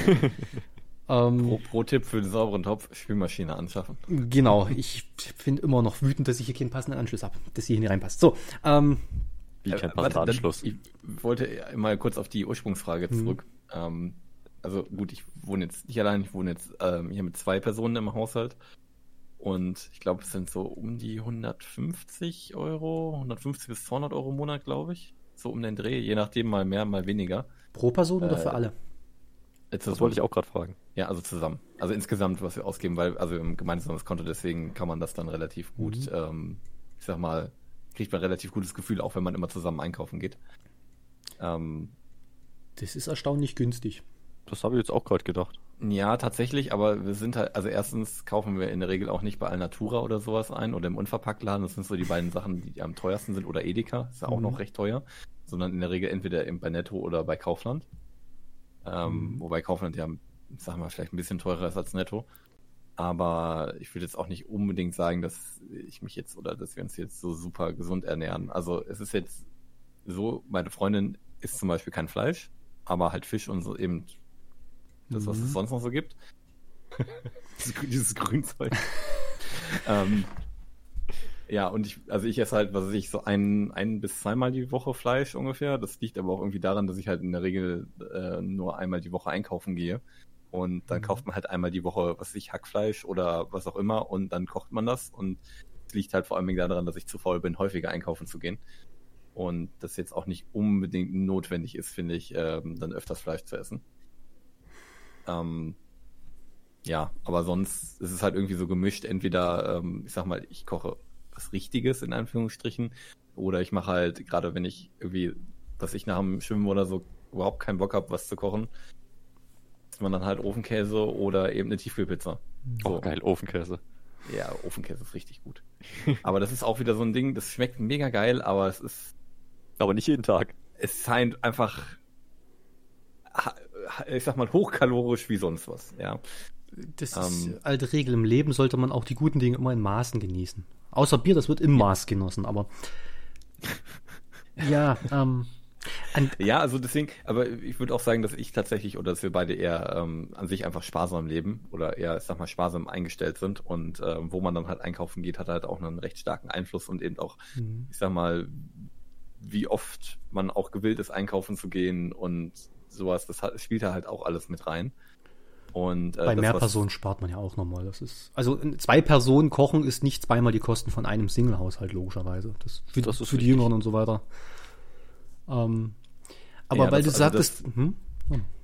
Speaker 1: ähm,
Speaker 2: Pro, pro Tipp für den sauberen Topf, Spülmaschine anschaffen.
Speaker 1: genau, ich finde immer noch wütend, dass ich hier keinen passenden Anschluss habe, dass hier nicht reinpasst. So, ähm,
Speaker 3: Wie
Speaker 2: Äh,
Speaker 3: kein
Speaker 2: warte,
Speaker 3: passender
Speaker 2: dann-
Speaker 3: Anschluss.
Speaker 2: Ich wollte mal kurz auf die Ursprungsfrage
Speaker 1: Mhm.
Speaker 2: zurück. Ähm, also gut, ich wohne jetzt nicht allein, ich wohne jetzt ähm, hier mit zwei Personen im Haushalt. Und ich glaube, es sind so um die 150 Euro, 150 bis 200 Euro im Monat, glaube ich. So um den Dreh, je nachdem mal mehr, mal weniger.
Speaker 1: pro Person oder
Speaker 2: Äh,
Speaker 1: für alle?
Speaker 2: Jetzt
Speaker 3: Das wollte ich auch gerade fragen.
Speaker 2: Ja, also zusammen. Also insgesamt, was wir ausgeben, weil, also im gemeinsames Konto, deswegen kann man das dann relativ gut,
Speaker 1: Mhm.
Speaker 2: ähm, ich sag mal, kriegt man relativ gutes Gefühl, auch wenn man immer zusammen einkaufen geht. Ähm,
Speaker 1: Das ist erstaunlich günstig.
Speaker 3: Das habe ich jetzt auch gerade gedacht.
Speaker 2: ja, tatsächlich, aber wir sind halt, also erstens kaufen wir in der Regel auch nicht bei Alnatura oder sowas ein oder im Unverpacktladen. Das sind so die beiden Sachen, die am teuersten sind oder Edeka, ist ja auch
Speaker 1: Mhm.
Speaker 2: noch recht teuer, sondern in der Regel entweder bei Netto oder bei Kaufland. Ähm,
Speaker 1: Mhm.
Speaker 2: Wobei Kaufland ja, sagen wir mal, vielleicht ein bisschen teurer ist als Netto. Aber ich würde jetzt auch nicht unbedingt sagen, dass ich mich jetzt oder dass wir uns jetzt so super gesund ernähren. Also es ist jetzt so, meine Freundin isst zum Beispiel kein Fleisch, aber halt Fisch und so eben das, was
Speaker 1: Mhm.
Speaker 2: es sonst noch so gibt. dieses Grünzeug. ähm, ja, und ich, also ich esse halt, was weiß ich, so ein, ein bis zweimal die Woche Fleisch ungefähr. Das liegt aber auch irgendwie daran, dass ich halt in der Regel äh, nur einmal die Woche einkaufen gehe. Und dann
Speaker 1: Mhm.
Speaker 2: kauft man halt einmal die Woche, was weiß ich, Hackfleisch oder was auch immer und dann kocht man das. Und es liegt halt vor allem daran, dass ich zu faul bin, häufiger einkaufen zu gehen. Und das jetzt auch nicht unbedingt notwendig ist, finde ich, ähm, dann öfters Fleisch zu essen. Ähm, ja, aber sonst ist es halt irgendwie so gemischt. Entweder, ähm, ich sag mal, ich koche was Richtiges in Anführungsstrichen, oder ich mache halt, gerade wenn ich irgendwie, dass ich nach dem Schwimmen oder so überhaupt keinen Bock habe, was zu kochen, isst man dann halt Ofenkäse oder eben eine Tiefkühlpizza.
Speaker 3: Oh, geil, Ofenkäse.
Speaker 2: Ja, Ofenkäse ist richtig gut. aber das ist auch wieder so ein Ding, das schmeckt mega geil, aber es ist
Speaker 3: Aber nicht jeden Tag.
Speaker 2: es scheint einfach, ich sag mal, hochkalorisch wie sonst was, ja.
Speaker 1: Das
Speaker 2: Ähm.
Speaker 1: ist alte Regel. Im Leben sollte man auch die guten Dinge immer in Maßen genießen. Außer Bier, das wird im Maß genossen, aber. ja, ähm.
Speaker 2: Ja, also deswegen, aber ich würde auch sagen, dass ich tatsächlich oder dass wir beide eher ähm, an sich einfach sparsam leben oder eher, ich sag mal, sparsam eingestellt sind und ähm, wo man dann halt einkaufen geht, hat halt auch einen recht starken Einfluss und eben auch,
Speaker 1: Mhm.
Speaker 2: ich sag mal, wie oft man auch gewillt ist, einkaufen zu gehen und sowas, das hat, spielt da halt auch alles mit rein. Und, äh,
Speaker 1: bei
Speaker 2: das,
Speaker 1: mehr Personen spart man ja auch nochmal. Das ist, also in zwei Personen kochen ist nicht zweimal die Kosten von einem Single-Haushalt, logischerweise. Das für,
Speaker 3: Das ist
Speaker 1: für die. Jüngeren und so weiter. Ähm, aber
Speaker 2: Ja,
Speaker 1: weil
Speaker 2: das-
Speaker 1: du
Speaker 2: also
Speaker 1: sagtest, hm?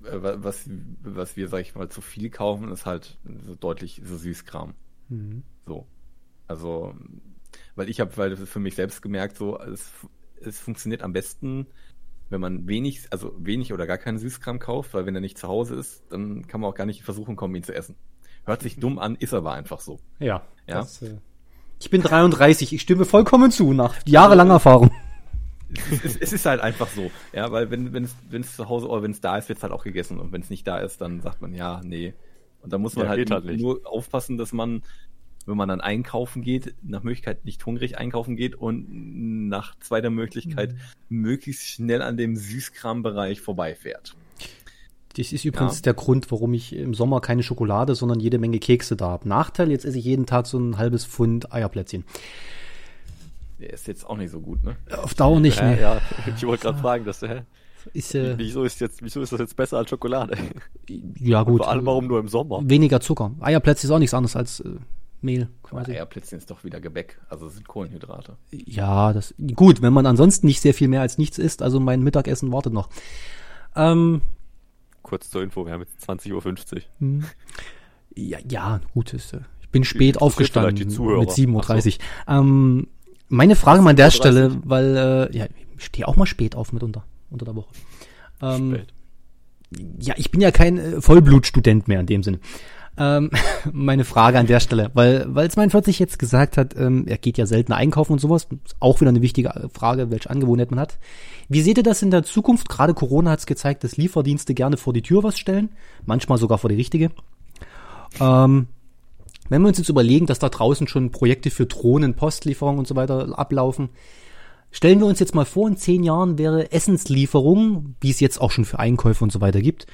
Speaker 2: äh, wa- was, was wir, sag ich mal, zu viel kaufen, ist halt so deutlich so Süßkram.
Speaker 1: Mhm.
Speaker 2: So. Also, weil ich habe, weil für mich selbst gemerkt, so, es, es funktioniert am besten, wenn man wenig, also wenig oder gar keinen Süßkram kauft, weil wenn er nicht zu Hause ist, dann kann man auch gar nicht in Versuchung kommen, ihn zu essen. Hört sich dumm an, ist aber einfach so.
Speaker 1: Ja.
Speaker 2: Ja.
Speaker 1: Das, äh, ich bin 33, ich stimme vollkommen zu, nach jahrelanger Erfahrung.
Speaker 2: Es, ist- es ist halt einfach so. Ja, weil wenn wenn es wenn es zu Hause oder wenn es da ist, wird es halt auch gegessen. Und wenn es nicht da ist, dann sagt man ja, nee. Und da muss man
Speaker 3: Ja,
Speaker 2: halt,
Speaker 3: halt
Speaker 2: nur, aufpassen, dass man, wenn man dann einkaufen geht, nach Möglichkeit nicht hungrig einkaufen geht und nach zweiter Möglichkeit möglichst schnell an dem Süßkrambereich vorbeifährt.
Speaker 1: Das ist übrigens
Speaker 2: Ja.
Speaker 1: der Grund, warum ich im Sommer keine Schokolade, sondern jede Menge Kekse da habe. Nachteil, jetzt esse ich jeden Tag so ein halbes Pfund Eierplätzchen.
Speaker 2: Der ist jetzt auch nicht so gut, ne?
Speaker 1: Auf Dauer nicht, ne?
Speaker 3: ja, ich wollte gerade fragen, dass, hä?
Speaker 1: Ist, äh,
Speaker 3: Wieso ist jetzt, wieso ist das jetzt besser als Schokolade?
Speaker 1: ja gut.
Speaker 3: Vor allem warum nur im Sommer?
Speaker 1: Weniger Zucker. Eierplätzchen ist auch nichts anderes als äh, Mehl. Quasi.
Speaker 2: Eierplätzchen ist doch wieder Gebäck, also sind Kohlenhydrate.
Speaker 1: Ja, das gut, wenn man ansonsten nicht sehr viel mehr als nichts isst. Also mein Mittagessen wartet noch. Ähm,
Speaker 3: Kurz zur Info, wir haben jetzt 20.50 Uhr.
Speaker 1: hm. ja, ja, gut. Ist, äh, ich bin spät
Speaker 3: interessiert
Speaker 1: aufgestanden mit 7.30 Uhr. Ähm, meine Frage mal an der
Speaker 3: 7:30
Speaker 1: Stelle, weil äh, ja, ich stehe auch mal spät auf mitunter unter der Woche. Ähm,
Speaker 3: Spät.
Speaker 1: ja, ich bin ja kein äh, Vollblutstudent mehr in dem Sinne. Ähm, meine Frage an der Stelle, weil weil es mein 40 jetzt gesagt hat, ähm, er geht ja seltener einkaufen und sowas, ist auch wieder eine wichtige Frage, welche Angewohnheit man hat. Wie seht ihr das in der Zukunft? Gerade Corona hat es gezeigt, dass Lieferdienste gerne vor die Tür was stellen, manchmal sogar vor die richtige. Ähm, wenn wir uns jetzt überlegen, dass da draußen schon Projekte für Drohnen, Postlieferung und so weiter ablaufen, Stellen wir uns jetzt mal vor, in zehn Jahren wäre Essenslieferung, wie es jetzt auch schon für Einkäufe und so weiter gibt,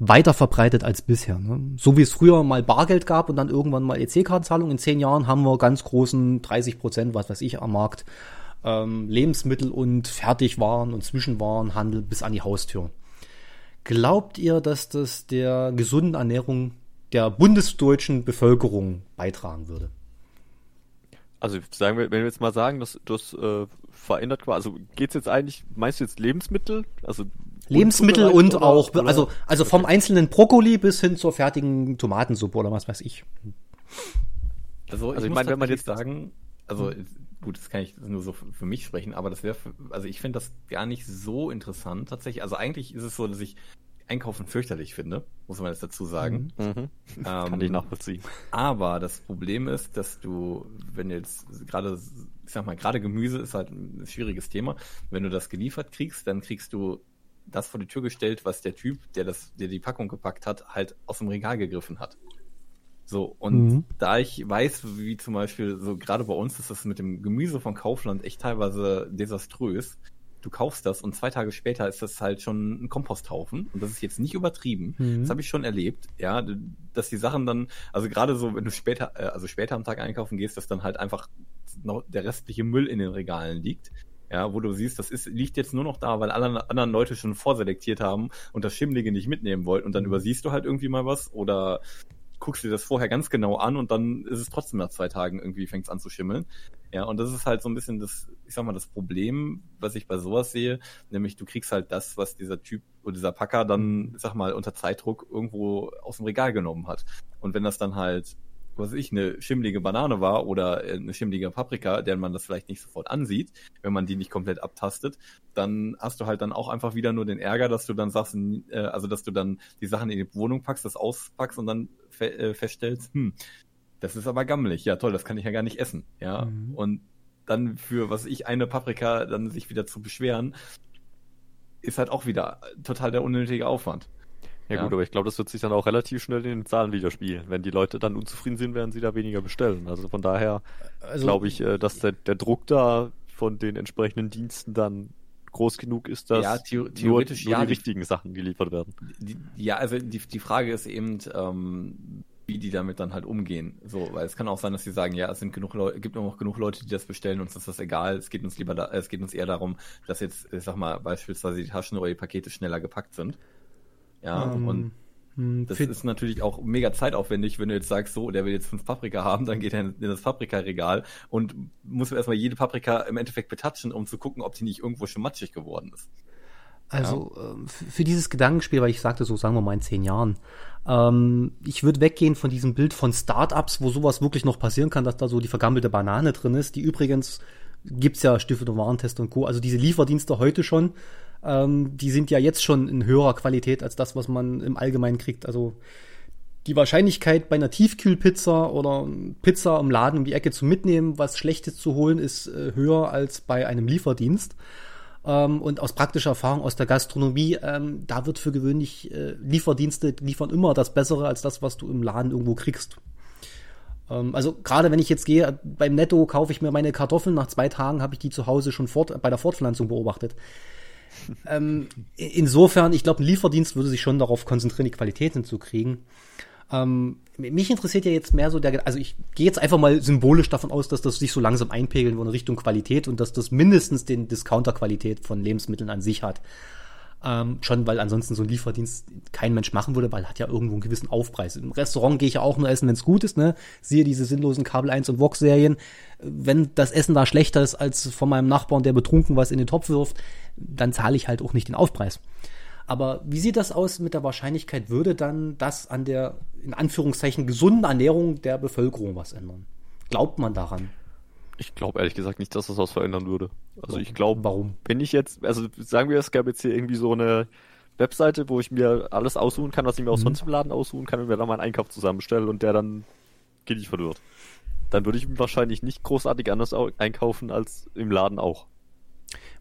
Speaker 1: weiter verbreitet als bisher. Ne? So wie es früher mal Bargeld gab und dann irgendwann mal EC-Kartenzahlung. In zehn Jahren haben wir ganz großen 30 Prozent, was weiß ich, am Markt ähm, Lebensmittel und Fertigwaren und Zwischenwarenhandel bis an die Haustür. Glaubt ihr, dass das der gesunden Ernährung der bundesdeutschen Bevölkerung beitragen würde?
Speaker 3: Also sagen wir, wenn wir jetzt mal sagen, dass das äh, verändert quasi, also geht's jetzt eigentlich, meinst du jetzt Lebensmittel? Also
Speaker 1: Lebensmittel und
Speaker 3: oder-
Speaker 1: auch,
Speaker 3: oder-
Speaker 1: also, also vom einzelnen Brokkoli bis hin zur fertigen Tomatensuppe oder was weiß ich.
Speaker 2: Also,
Speaker 3: Also ich
Speaker 2: muss
Speaker 3: meine, wenn man jetzt-
Speaker 2: sagen, also gut, das kann ich nur so für für mich sprechen, aber das wäre, also ich finde das gar nicht so interessant tatsächlich. Also eigentlich ist es so, dass ich Einkaufen fürchterlich finde, muss man jetzt dazu sagen.
Speaker 3: Mhm. Kann
Speaker 2: Ähm,
Speaker 3: ich nachvollziehen.
Speaker 2: Aber das Problem ist, dass du, wenn jetzt gerade, ich sag mal, gerade Gemüse ist halt ein schwieriges Thema. Wenn du das geliefert kriegst, dann kriegst du das vor die Tür gestellt, was der Typ, der das, der die Packung gepackt hat, halt aus dem Regal gegriffen hat. So, und
Speaker 1: Mhm.
Speaker 2: da ich weiß, wie zum Beispiel, so gerade bei uns ist das mit dem Gemüse von Kaufland echt teilweise desaströs. Du kaufst das und zwei Tage später ist das halt schon ein Komposthaufen. Und das ist jetzt nicht übertrieben.
Speaker 1: Mhm.
Speaker 2: Das habe ich schon erlebt, ja, dass die Sachen dann, also gerade so, wenn du später, äh, also später am Tag einkaufen gehst, dass dann halt einfach noch der restliche Müll in den Regalen liegt. Ja, wo du siehst, das ist, liegt jetzt nur noch da, weil alle anderen Leute schon vorselektiert haben und das Schimmlige nicht mitnehmen wollten und dann übersiehst du halt irgendwie mal was oder guckst dir das vorher ganz genau an und dann ist es trotzdem nach zwei Tagen irgendwie fängt es an zu schimmeln. Ja, und das ist halt so ein bisschen das, ich sag mal, das Problem, was ich bei sowas sehe, nämlich du kriegst halt das, was dieser Typ oder dieser Packer dann, sag mal, unter Zeitdruck irgendwo aus dem Regal genommen hat. Und wenn das dann halt, was weiß ich, eine schimmlige Banane war oder äh, eine schimmlige Paprika, der man das vielleicht nicht sofort ansieht, wenn man die nicht komplett abtastet, dann hast du halt dann auch einfach wieder nur den Ärger, dass du dann sagst, äh, also dass du dann die Sachen in die Wohnung packst, das auspackst und dann fe äh, feststellst, hm, das ist aber gammelig. Ja, toll, das kann ich ja gar nicht essen. Ja,
Speaker 1: Mhm.
Speaker 2: und dann für, was ich, eine Paprika dann sich wieder zu beschweren, ist halt auch wieder total der unnötige Aufwand.
Speaker 3: Ja,
Speaker 2: Ja.
Speaker 3: gut, aber ich glaube, das wird sich dann auch relativ schnell in den Zahlen widerspiegeln. Wenn die Leute dann unzufrieden sind, werden sie da weniger bestellen. Also von daher
Speaker 1: Also,
Speaker 3: glaube ich, äh, dass der, der Druck da von den entsprechenden Diensten dann groß genug ist, dass
Speaker 2: Ja, theo- theoretisch
Speaker 3: nur, nur
Speaker 2: ja,
Speaker 3: die
Speaker 2: die-
Speaker 3: richtigen Sachen geliefert werden.
Speaker 2: Die, ja, also die, die Frage ist eben, ähm, wie die damit dann halt umgehen. So, weil es kann auch sein, dass sie sagen, ja, es sind genug Leute, gibt noch genug Leute, die das bestellen, uns ist das egal. Es geht uns lieber da, es geht uns eher darum, dass jetzt, ich sag mal, beispielsweise die Taschen oder die Pakete schneller gepackt sind. Ja,
Speaker 1: ähm,
Speaker 2: und
Speaker 1: mh,
Speaker 2: das ist natürlich auch mega zeitaufwendig, wenn du jetzt sagst, so, der will jetzt fünf Paprika haben, dann geht er in das Paprikaregal und muss erstmal jede Paprika im Endeffekt betatschen, um zu gucken, ob die nicht irgendwo schon matschig geworden ist.
Speaker 1: Also ähm, f- für dieses Gedankenspiel, weil ich sagte so, sagen wir mal in zehn Jahren, ähm, ich würde weggehen von diesem Bild von Startups, wo sowas wirklich noch passieren kann, dass da so die vergammelte Banane drin ist, die übrigens gibt's ja Stiftung und Warentest und Co. Also diese Lieferdienste heute schon, ähm, die sind ja jetzt schon in höherer Qualität als das, was man im Allgemeinen kriegt. Also die Wahrscheinlichkeit bei einer Tiefkühlpizza oder Pizza im Laden um die Ecke zu mitnehmen, was Schlechtes zu holen, ist äh, höher als bei einem Lieferdienst. Ähm, und aus praktischer Erfahrung aus der Gastronomie, ähm, da wird für gewöhnlich äh, Lieferdienste liefern immer das Bessere als das, was du im Laden irgendwo kriegst. Ähm, also gerade wenn ich jetzt gehe, beim Netto kaufe ich mir meine Kartoffeln, nach zwei Tagen habe ich die zu Hause schon fort, bei der Fortpflanzung beobachtet. Ähm, insofern, ich glaube, ein Lieferdienst würde sich schon darauf konzentrieren, die Qualität hinzukriegen. Ähm, mich interessiert ja jetzt mehr so der, also ich gehe jetzt einfach mal symbolisch davon aus, dass das sich so langsam einpegeln in Richtung Qualität und dass das mindestens den Discounter-Qualität von Lebensmitteln an sich hat. Ähm, schon, weil ansonsten so ein Lieferdienst kein Mensch machen würde, weil hat ja irgendwo einen gewissen Aufpreis. Im Restaurant gehe ich ja auch nur essen, wenn es gut ist, ne? Siehe diese sinnlosen Kabel 1 und Vox-Serien. Wenn das Essen da schlechter ist als von meinem Nachbarn, der betrunken was in den Topf wirft, dann zahle ich halt auch nicht den Aufpreis. Aber wie sieht das aus mit der Wahrscheinlichkeit? Würde dann das an der, in Anführungszeichen, gesunden Ernährung der Bevölkerung was ändern? Glaubt man daran?
Speaker 3: Ich glaube ehrlich gesagt nicht, dass das was verändern würde. Also ich glaube,
Speaker 1: warum?
Speaker 3: Wenn ich jetzt, also sagen wir, es gab jetzt hier irgendwie so eine Webseite, wo ich mir alles aussuchen kann, was ich mir auch mhm. sonst im Laden aussuchen kann und mir dann meinen Einkauf zusammenstelle und der dann geliefert wird. Dann würde ich wahrscheinlich nicht großartig anders einkaufen als im Laden auch.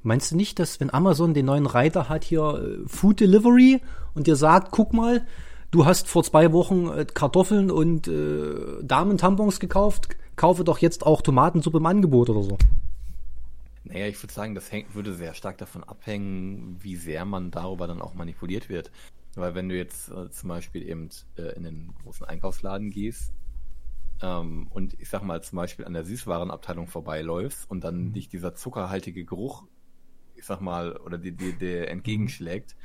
Speaker 1: Meinst du nicht, dass wenn Amazon den neuen Reiter hat hier äh, Food Delivery und dir sagt, guck mal, du hast vor zwei Wochen äh, Kartoffeln und äh, Damentampons gekauft, kaufe doch jetzt auch Tomatensuppe im Angebot oder so.
Speaker 2: Naja, ich würde sagen, das hängt, würde sehr stark davon abhängen, wie sehr man darüber dann auch manipuliert wird. Weil wenn du jetzt äh, zum Beispiel eben äh, in den großen Einkaufsladen gehst ähm, und ich sag mal zum Beispiel an der Süßwarenabteilung vorbeiläufst und dann mhm. dich dieser zuckerhaltige Geruch ich sag mal, oder die, die, der entgegenschlägt,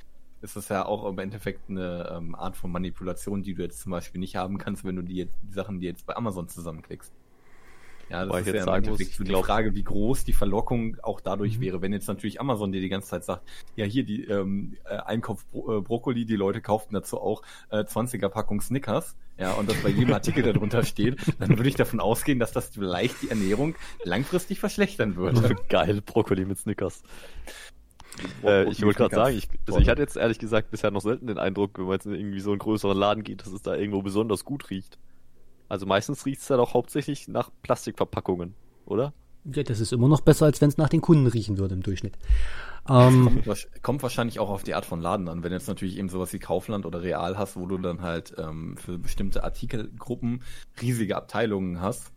Speaker 2: ist das ja auch im Endeffekt eine ähm, Art von Manipulation, die du jetzt zum Beispiel nicht haben kannst, wenn du die, jetzt, die Sachen, die jetzt bei Amazon zusammenklickst. Ja, das Weil ist ja im Endeffekt so die Frage, wie groß die Verlockung auch dadurch mhm. wäre. Wenn jetzt natürlich Amazon dir die ganze Zeit sagt, ja hier die ähm, äh, Einkauf Bro äh, Brokkoli, die Leute kauften dazu auch äh, 20er Packung Snickers, ja, und das bei jedem Artikel darunter steht, dann würde ich davon ausgehen, dass das vielleicht die Ernährung langfristig verschlechtern würde.
Speaker 3: Geil, Brokkoli mit Snickers. Äh, ich wollte gerade sagen, ich, also ich hatte jetzt ehrlich gesagt bisher noch selten den Eindruck, wenn man jetzt in irgendwie so einen größeren Laden geht, dass es da irgendwo besonders gut riecht. Also meistens riecht es ja doch hauptsächlich nach Plastikverpackungen, oder?
Speaker 1: Ja, das ist immer noch besser, als wenn es nach den Kunden riechen würde im Durchschnitt.
Speaker 2: Ähm, kommt, kommt, wahrscheinlich auch auf die Art von Laden an. Wenn du jetzt natürlich eben sowas wie Kaufland oder Real hast, wo du dann halt ähm, für bestimmte Artikelgruppen riesige Abteilungen hast,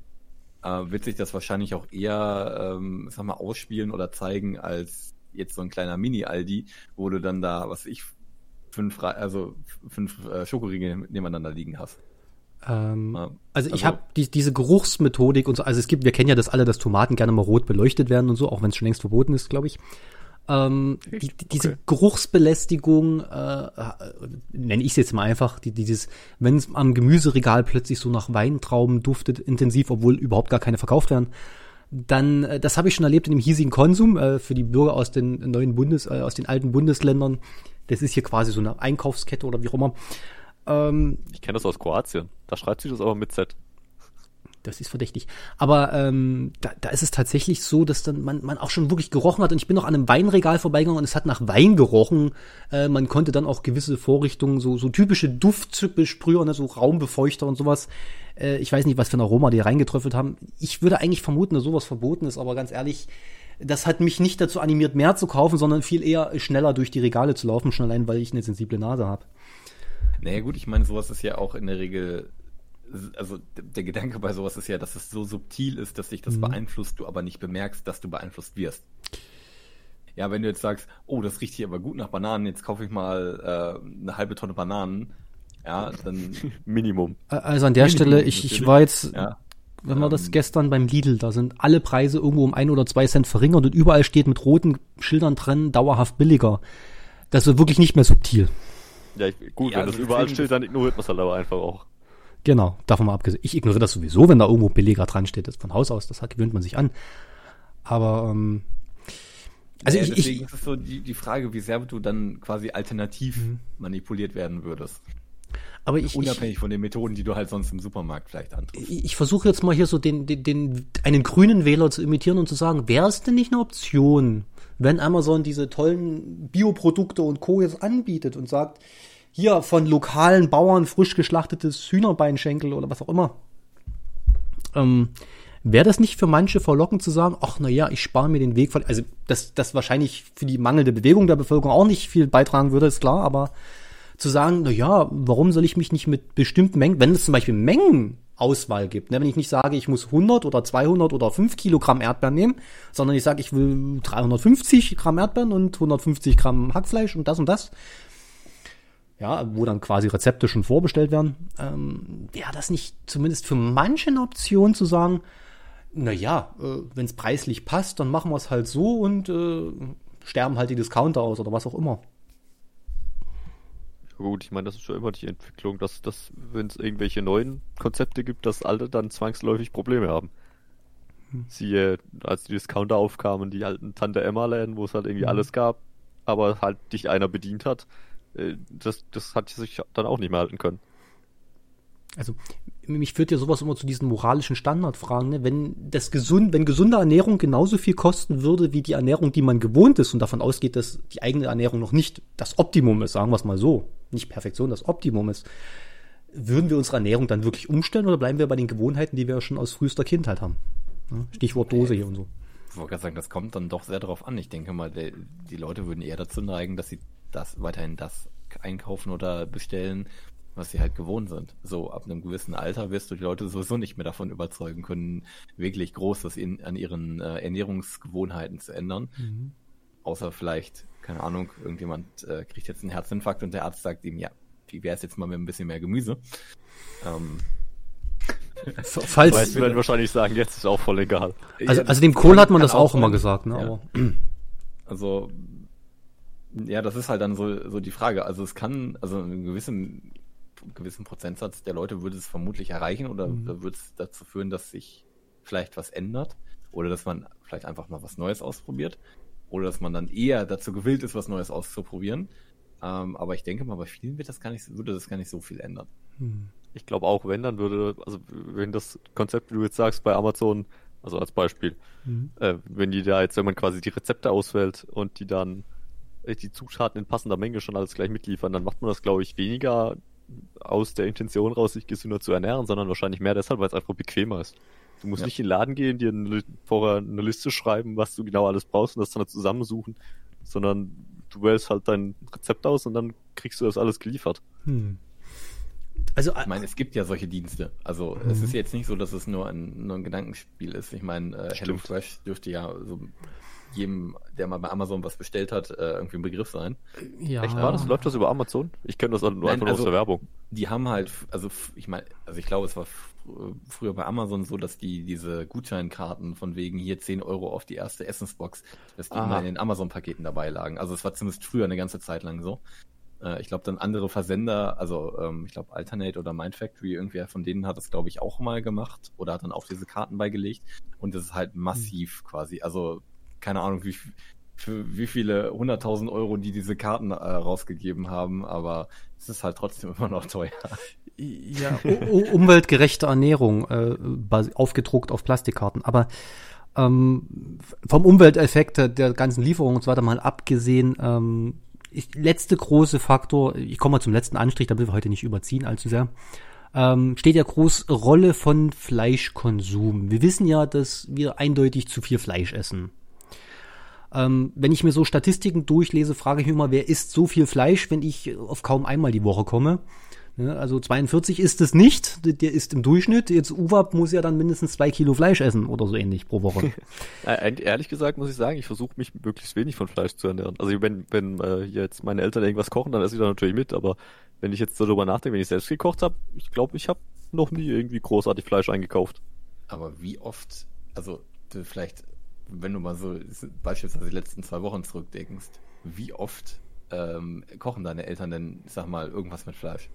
Speaker 2: äh, wird sich das wahrscheinlich auch eher, ähm, sag mal, ausspielen oder zeigen als jetzt so ein kleiner Mini-Aldi, wo du dann da, was ich, fünf, also fünf äh, Schokoriegel nebeneinander liegen hast.
Speaker 1: Ähm, ja. Also ich also, habe die, diese Geruchsmethodik und so, also es gibt, wir kennen ja das alle, dass Tomaten gerne mal rot beleuchtet werden und so, auch wenn es schon längst verboten ist, glaube ich. Ähm, die, die, diese okay. Geruchsbelästigung, äh, nenne ich es jetzt mal einfach, die, dieses, wenn es am Gemüseregal plötzlich so nach Weintrauben duftet, intensiv, obwohl überhaupt gar keine verkauft werden, dann, äh, das habe ich schon erlebt in dem hiesigen Konsum äh, für die Bürger aus den neuen Bundes, äh, aus den alten Bundesländern. Das ist hier quasi so eine Einkaufskette oder wie auch immer.
Speaker 3: Ähm, ich kenne das aus Kroatien. Da schreibt sich das aber mit Z.
Speaker 1: Das ist verdächtig. Aber ähm, da, da ist es tatsächlich so, dass dann man, man auch schon wirklich gerochen hat. Und ich bin noch an einem Weinregal vorbeigegangen und es hat nach Wein gerochen. Äh, man konnte dann auch gewisse Vorrichtungen, so, so typische Duftbesprüher, ne, so Raumbefeuchter und sowas. Äh, ich weiß nicht, was für ein Aroma die reingetröpfelt haben. Ich würde eigentlich vermuten, dass sowas verboten ist, aber ganz ehrlich, das hat mich nicht dazu animiert, mehr zu kaufen, sondern viel eher schneller durch die Regale zu laufen, schon allein, weil ich eine sensible Nase habe.
Speaker 2: Naja gut, ich meine, sowas ist ja auch in der Regel, also der Gedanke bei sowas ist ja, dass es so subtil ist, dass sich das mhm. beeinflusst, du aber nicht bemerkst, dass du beeinflusst wirst. Ja, wenn du jetzt sagst, oh, das riecht hier aber gut nach Bananen, jetzt kaufe ich mal äh, eine halbe Tonne Bananen, ja, dann
Speaker 3: Minimum.
Speaker 1: Also an der Minimum, Stelle, ich, ich war jetzt, ja. wenn wir das ähm, gestern beim Lidl, da sind alle Preise irgendwo um ein oder zwei Cent verringert und überall steht mit roten Schildern drin, dauerhaft billiger. Das ist wirklich nicht mehr subtil.
Speaker 3: Ja, ich, gut, ja, wenn das überall steht, dann ignoriert man es halt aber einfach auch.
Speaker 1: Genau, davon mal abgesehen. Ich ignoriere das sowieso, wenn da irgendwo billiger dran steht. Das von Haus aus, das gewöhnt man sich an. Aber ähm,
Speaker 2: also ja, ich, deswegen ich, ist es so die, die Frage, wie sehr du dann quasi alternativ mhm. manipuliert werden würdest.
Speaker 1: Aber ich,
Speaker 2: Unabhängig ich, von den Methoden, die du halt sonst im Supermarkt vielleicht antriffst.
Speaker 1: Ich, ich versuche jetzt mal hier so den, den, den, einen grünen Wähler zu imitieren und zu sagen, wäre es denn nicht eine Option, wenn Amazon diese tollen Bioprodukte und Co. jetzt anbietet und sagt, hier von lokalen Bauern frisch geschlachtetes Hühnerbeinschenkel oder was auch immer. Ähm, Wäre das nicht für manche verlockend zu sagen, ach na ja, ich spare mir den Weg von, also dass das wahrscheinlich für die mangelnde Bewegung der Bevölkerung auch nicht viel beitragen würde, ist klar, aber zu sagen, na ja, warum soll ich mich nicht mit bestimmten Mengen, wenn es zum Beispiel Mengen Auswahl gibt. Ne? Wenn ich nicht sage, ich muss 100 oder 200 oder 5 Kilogramm Erdbeeren nehmen, sondern ich sage, ich will 350 Gramm Erdbeeren und 150 Gramm Hackfleisch und das und das. Ja, wo dann quasi Rezepte schon vorbestellt werden. Ähm, ja, das nicht zumindest für manche eine Option zu sagen, na ja, äh, wenn es preislich passt, dann machen wir es halt so und äh, sterben halt die Discounter aus oder was auch immer.
Speaker 3: Gut, ich meine, das ist schon immer die Entwicklung, dass, dass wenn es irgendwelche neuen Konzepte gibt, dass alle dann zwangsläufig Probleme haben. Hm. Siehe, als die Discounter aufkamen, die alten Tante Emma-Läden, wo es halt irgendwie hm. alles gab, aber halt dich einer bedient hat, das, das hat sich dann auch nicht mehr halten können.
Speaker 1: Also mich führt ja sowas immer zu diesen moralischen Standardfragen, ne? wenn das gesund, wenn gesunde Ernährung genauso viel kosten würde wie die Ernährung, die man gewohnt ist und davon ausgeht, dass die eigene Ernährung noch nicht das Optimum ist, sagen wir es mal so, nicht Perfektion, das Optimum ist, würden wir unsere Ernährung dann wirklich umstellen oder bleiben wir bei den Gewohnheiten, die wir schon aus frühester Kindheit haben? Stichwort Dose hier und so.
Speaker 2: Ich wollte gerade sagen, das kommt dann doch sehr darauf an. Ich denke mal, die Leute würden eher dazu neigen, dass sie das weiterhin das einkaufen oder bestellen, was sie halt gewohnt sind. So, ab einem gewissen Alter wirst du die Leute sowieso nicht mehr davon überzeugen können, wirklich Großes in, an ihren äh, Ernährungsgewohnheiten zu ändern. Mhm. Außer vielleicht, keine Ahnung, irgendjemand äh, kriegt jetzt einen Herzinfarkt und der Arzt sagt ihm, ja, wie wäre es jetzt mal mit ein bisschen mehr Gemüse? Ähm,
Speaker 3: Falls weißt, wir werden wahrscheinlich sagen, jetzt ist auch voll egal.
Speaker 1: Also, also dem Kohl hat man das auch, auch immer gesagt, ne? Ja. Aber.
Speaker 2: Also ja, das ist halt dann so, so die Frage. Also es kann, also einen gewissen gewissen Prozentsatz der Leute würde es vermutlich erreichen oder mhm. würde es dazu führen, dass sich vielleicht was ändert oder dass man vielleicht einfach mal was Neues ausprobiert oder dass man dann eher dazu gewillt ist, was Neues auszuprobieren. Ähm, aber ich denke mal, bei vielen wird das gar nicht, würde das gar nicht so viel ändern.
Speaker 3: Mhm. Ich glaube auch, wenn dann würde, also wenn das Konzept, wie du jetzt sagst, bei Amazon, also als Beispiel, mhm. äh, wenn die da jetzt, wenn man quasi die Rezepte auswählt und die dann die Zutaten in passender Menge schon alles gleich mitliefern, dann macht man das, glaube ich, weniger aus der Intention raus, sich gesünder zu ernähren, sondern wahrscheinlich mehr deshalb, weil es einfach bequemer ist. Du musst ja. nicht in den Laden gehen, dir eine, vorher eine Liste schreiben, was du genau alles brauchst und das dann zusammensuchen, sondern du wählst halt dein Rezept aus und dann kriegst du das alles geliefert. Hm.
Speaker 2: Also, ich meine, es gibt ja solche Dienste. Also mhm. es ist jetzt nicht so, dass es nur ein, nur ein Gedankenspiel ist. Ich meine, äh, HelloFresh dürfte ja so jedem, der mal bei Amazon was bestellt hat, äh, irgendwie ein Begriff sein.
Speaker 3: Ja. Echt war das? Läuft das über Amazon? Ich kenne das nur Nein, einfach also, aus der Werbung.
Speaker 2: Die haben halt, also ich meine, also ich glaube, es war früher bei Amazon so, dass die diese Gutscheinkarten von wegen hier 10 Euro auf die erste Essensbox, dass die Aha. immer in den Amazon-Paketen dabei lagen. Also es war zumindest früher eine ganze Zeit lang so. Äh, ich glaube, dann andere Versender, also ähm, ich glaube Alternate oder Mindfactory, irgendwer von denen hat das, glaube ich, auch mal gemacht oder hat dann auch diese Karten beigelegt. Und das ist halt massiv hm. quasi. Also keine Ahnung, wie, für wie viele hunderttausend Euro die diese Karten äh, rausgegeben haben, aber es ist halt trotzdem immer noch teuer.
Speaker 1: Ja, umweltgerechte Ernährung, äh, aufgedruckt auf Plastikkarten. Aber ähm, vom Umwelteffekt der ganzen Lieferung und so weiter mal abgesehen, ähm, ist letzte große Faktor, ich komme mal zum letzten Anstrich, damit wir heute nicht überziehen allzu sehr, ähm, steht ja groß Rolle von Fleischkonsum. Wir wissen ja, dass wir eindeutig zu viel Fleisch essen. Ähm, wenn ich mir so Statistiken durchlese, frage ich mich immer, wer isst so viel Fleisch, wenn ich auf kaum einmal die Woche komme? Ja, also 42 ist es nicht, der ist im Durchschnitt. Jetzt UWAP muss ja dann mindestens zwei Kilo Fleisch essen oder so ähnlich pro Woche.
Speaker 3: Ehrlich gesagt muss ich sagen, ich versuche mich möglichst wenig von Fleisch zu ernähren. Also wenn, wenn äh, jetzt meine Eltern irgendwas kochen, dann esse ich da natürlich mit, aber wenn ich jetzt darüber nachdenke, wenn ich selbst gekocht habe, ich glaube, ich habe noch nie irgendwie großartig Fleisch eingekauft.
Speaker 2: Aber wie oft, also vielleicht wenn du mal so beispielsweise die letzten zwei Wochen zurückdenkst, wie oft ähm, kochen deine Eltern denn, ich sag mal, irgendwas mit Fleisch?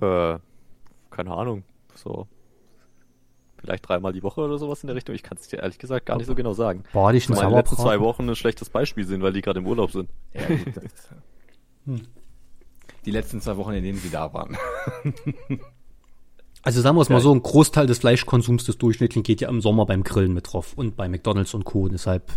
Speaker 3: Äh, keine Ahnung. So. Vielleicht dreimal die Woche oder sowas in der Richtung. Ich kann es dir ehrlich gesagt gar nicht so genau sagen.
Speaker 1: Boah, die letzten
Speaker 3: zwei Wochen ein schlechtes Beispiel sind, weil die gerade im Urlaub sind. Ja,
Speaker 2: hm. Die letzten zwei Wochen, in denen sie da waren.
Speaker 1: Also sagen wir es mal so, ein Großteil des Fleischkonsums des Durchschnittlichen geht ja im Sommer beim Grillen mit drauf und bei McDonalds und Co. Deshalb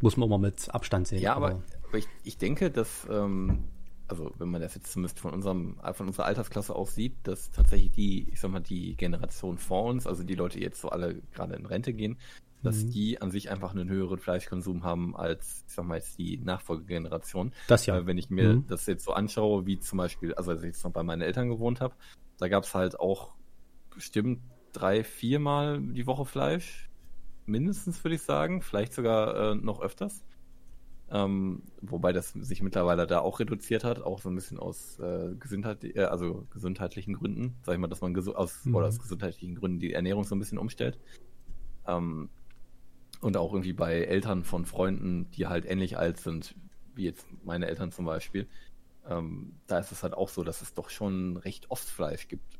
Speaker 1: muss man immer mit Abstand sehen.
Speaker 2: Ja, aber, aber ich, ich denke, dass, ähm, also wenn man das jetzt zumindest von unserem, von unserer Altersklasse aus sieht, dass tatsächlich die, ich sag mal, die Generation vor uns, also die Leute, die jetzt so alle gerade in Rente gehen, dass mhm. die an sich einfach einen höheren Fleischkonsum haben als, ich sag mal, jetzt die Nachfolgegeneration.
Speaker 1: Das ja.
Speaker 2: Weil wenn ich mir mhm. das jetzt so anschaue, wie zum Beispiel, also als ich jetzt noch bei meinen Eltern gewohnt habe, da gab es halt auch bestimmt drei, viermal die Woche Fleisch. Mindestens, würde ich sagen. Vielleicht sogar äh, noch öfters. Ähm, wobei das sich mittlerweile da auch reduziert hat, auch so ein bisschen aus äh, Gesundheit, äh, also gesundheitlichen Gründen, sag ich mal, dass man aus, mhm. oder aus gesundheitlichen Gründen die Ernährung so ein bisschen umstellt. Ähm, und auch irgendwie bei Eltern von Freunden, die halt ähnlich alt sind, wie jetzt meine Eltern zum Beispiel, ähm, da ist es halt auch so, dass es doch schon recht oft Fleisch gibt.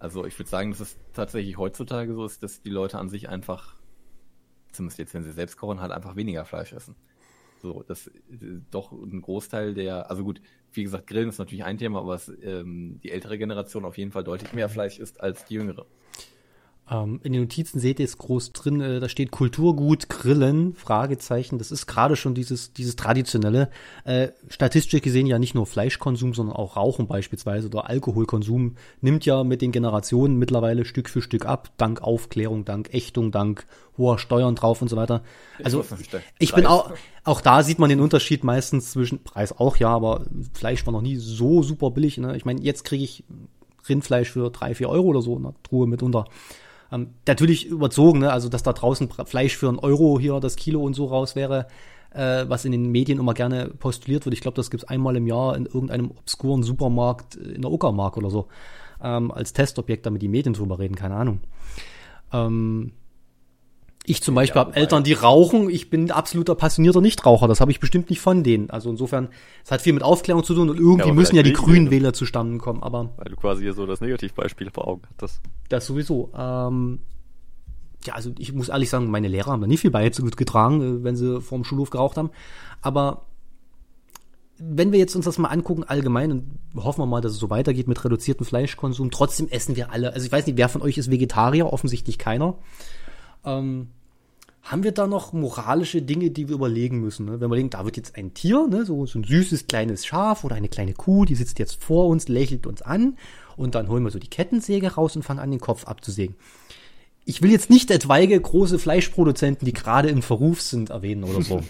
Speaker 2: Also ich würde sagen, dass es tatsächlich heutzutage so ist, dass die Leute an sich einfach, zumindest jetzt, wenn sie selbst kochen, halt einfach weniger Fleisch essen. So, das doch ein Großteil der, also gut, wie gesagt, Grillen ist natürlich ein Thema, aber es, ähm, die ältere Generation auf jeden Fall deutlich mehr Fleisch isst als die jüngere.
Speaker 1: Ähm, in den Notizen seht ihr es groß drin, äh, da steht Kulturgut Grillen, Fragezeichen. Das ist gerade schon dieses, dieses traditionelle. Äh, statistisch gesehen ja nicht nur Fleischkonsum, sondern auch Rauchen beispielsweise oder Alkoholkonsum nimmt ja mit den Generationen mittlerweile Stück für Stück ab, dank Aufklärung, dank Ächtung, dank hoher Steuern drauf und so weiter. Also ich bin auch, auch da sieht man den Unterschied meistens zwischen Preis auch ja, aber Fleisch war noch nie so super billig. Ne? Ich meine, jetzt kriege ich Rindfleisch für drei, vier Euro oder so in der Truhe mitunter. Ähm, natürlich überzogen, ne? also dass da draußen Fleisch für einen Euro hier das Kilo und so raus wäre, äh, was in den Medien immer gerne postuliert wird. Ich glaube, das gibt's einmal im Jahr in irgendeinem obskuren Supermarkt in der Uckermark oder so ähm, als Testobjekt, damit die Medien drüber reden, keine Ahnung. Ähm, ich zum Beispiel ja, habe Eltern, die rauchen. Ich bin absoluter passionierter Nichtraucher. Das habe ich bestimmt nicht von denen. Also insofern, es hat viel mit Aufklärung zu tun und irgendwie ja, müssen ja die grünen Wähler zustande kommen. Aber
Speaker 3: weil du quasi hier so das Negativbeispiel vor Augen hattest.
Speaker 1: Das sowieso. Ähm, ja, also ich muss ehrlich sagen, meine Lehrer haben da nie viel beigetragen, äh, wenn sie vorm Schulhof geraucht haben. Aber wenn wir jetzt uns das mal angucken, allgemein, und hoffen wir mal, dass es so weitergeht mit reduziertem Fleischkonsum, trotzdem essen wir alle. Also ich weiß nicht, wer von euch ist Vegetarier? Offensichtlich keiner. Ähm, haben wir da noch moralische Dinge, die wir überlegen müssen? Ne? Wenn wir denken, da wird jetzt ein Tier, ne, so, so ein süßes kleines Schaf oder eine kleine Kuh, die sitzt jetzt vor uns, lächelt uns an und dann holen wir so die Kettensäge raus und fangen an, den Kopf abzusägen. Ich will jetzt nicht etwaige große Fleischproduzenten, die gerade im Verruf sind, erwähnen oder so.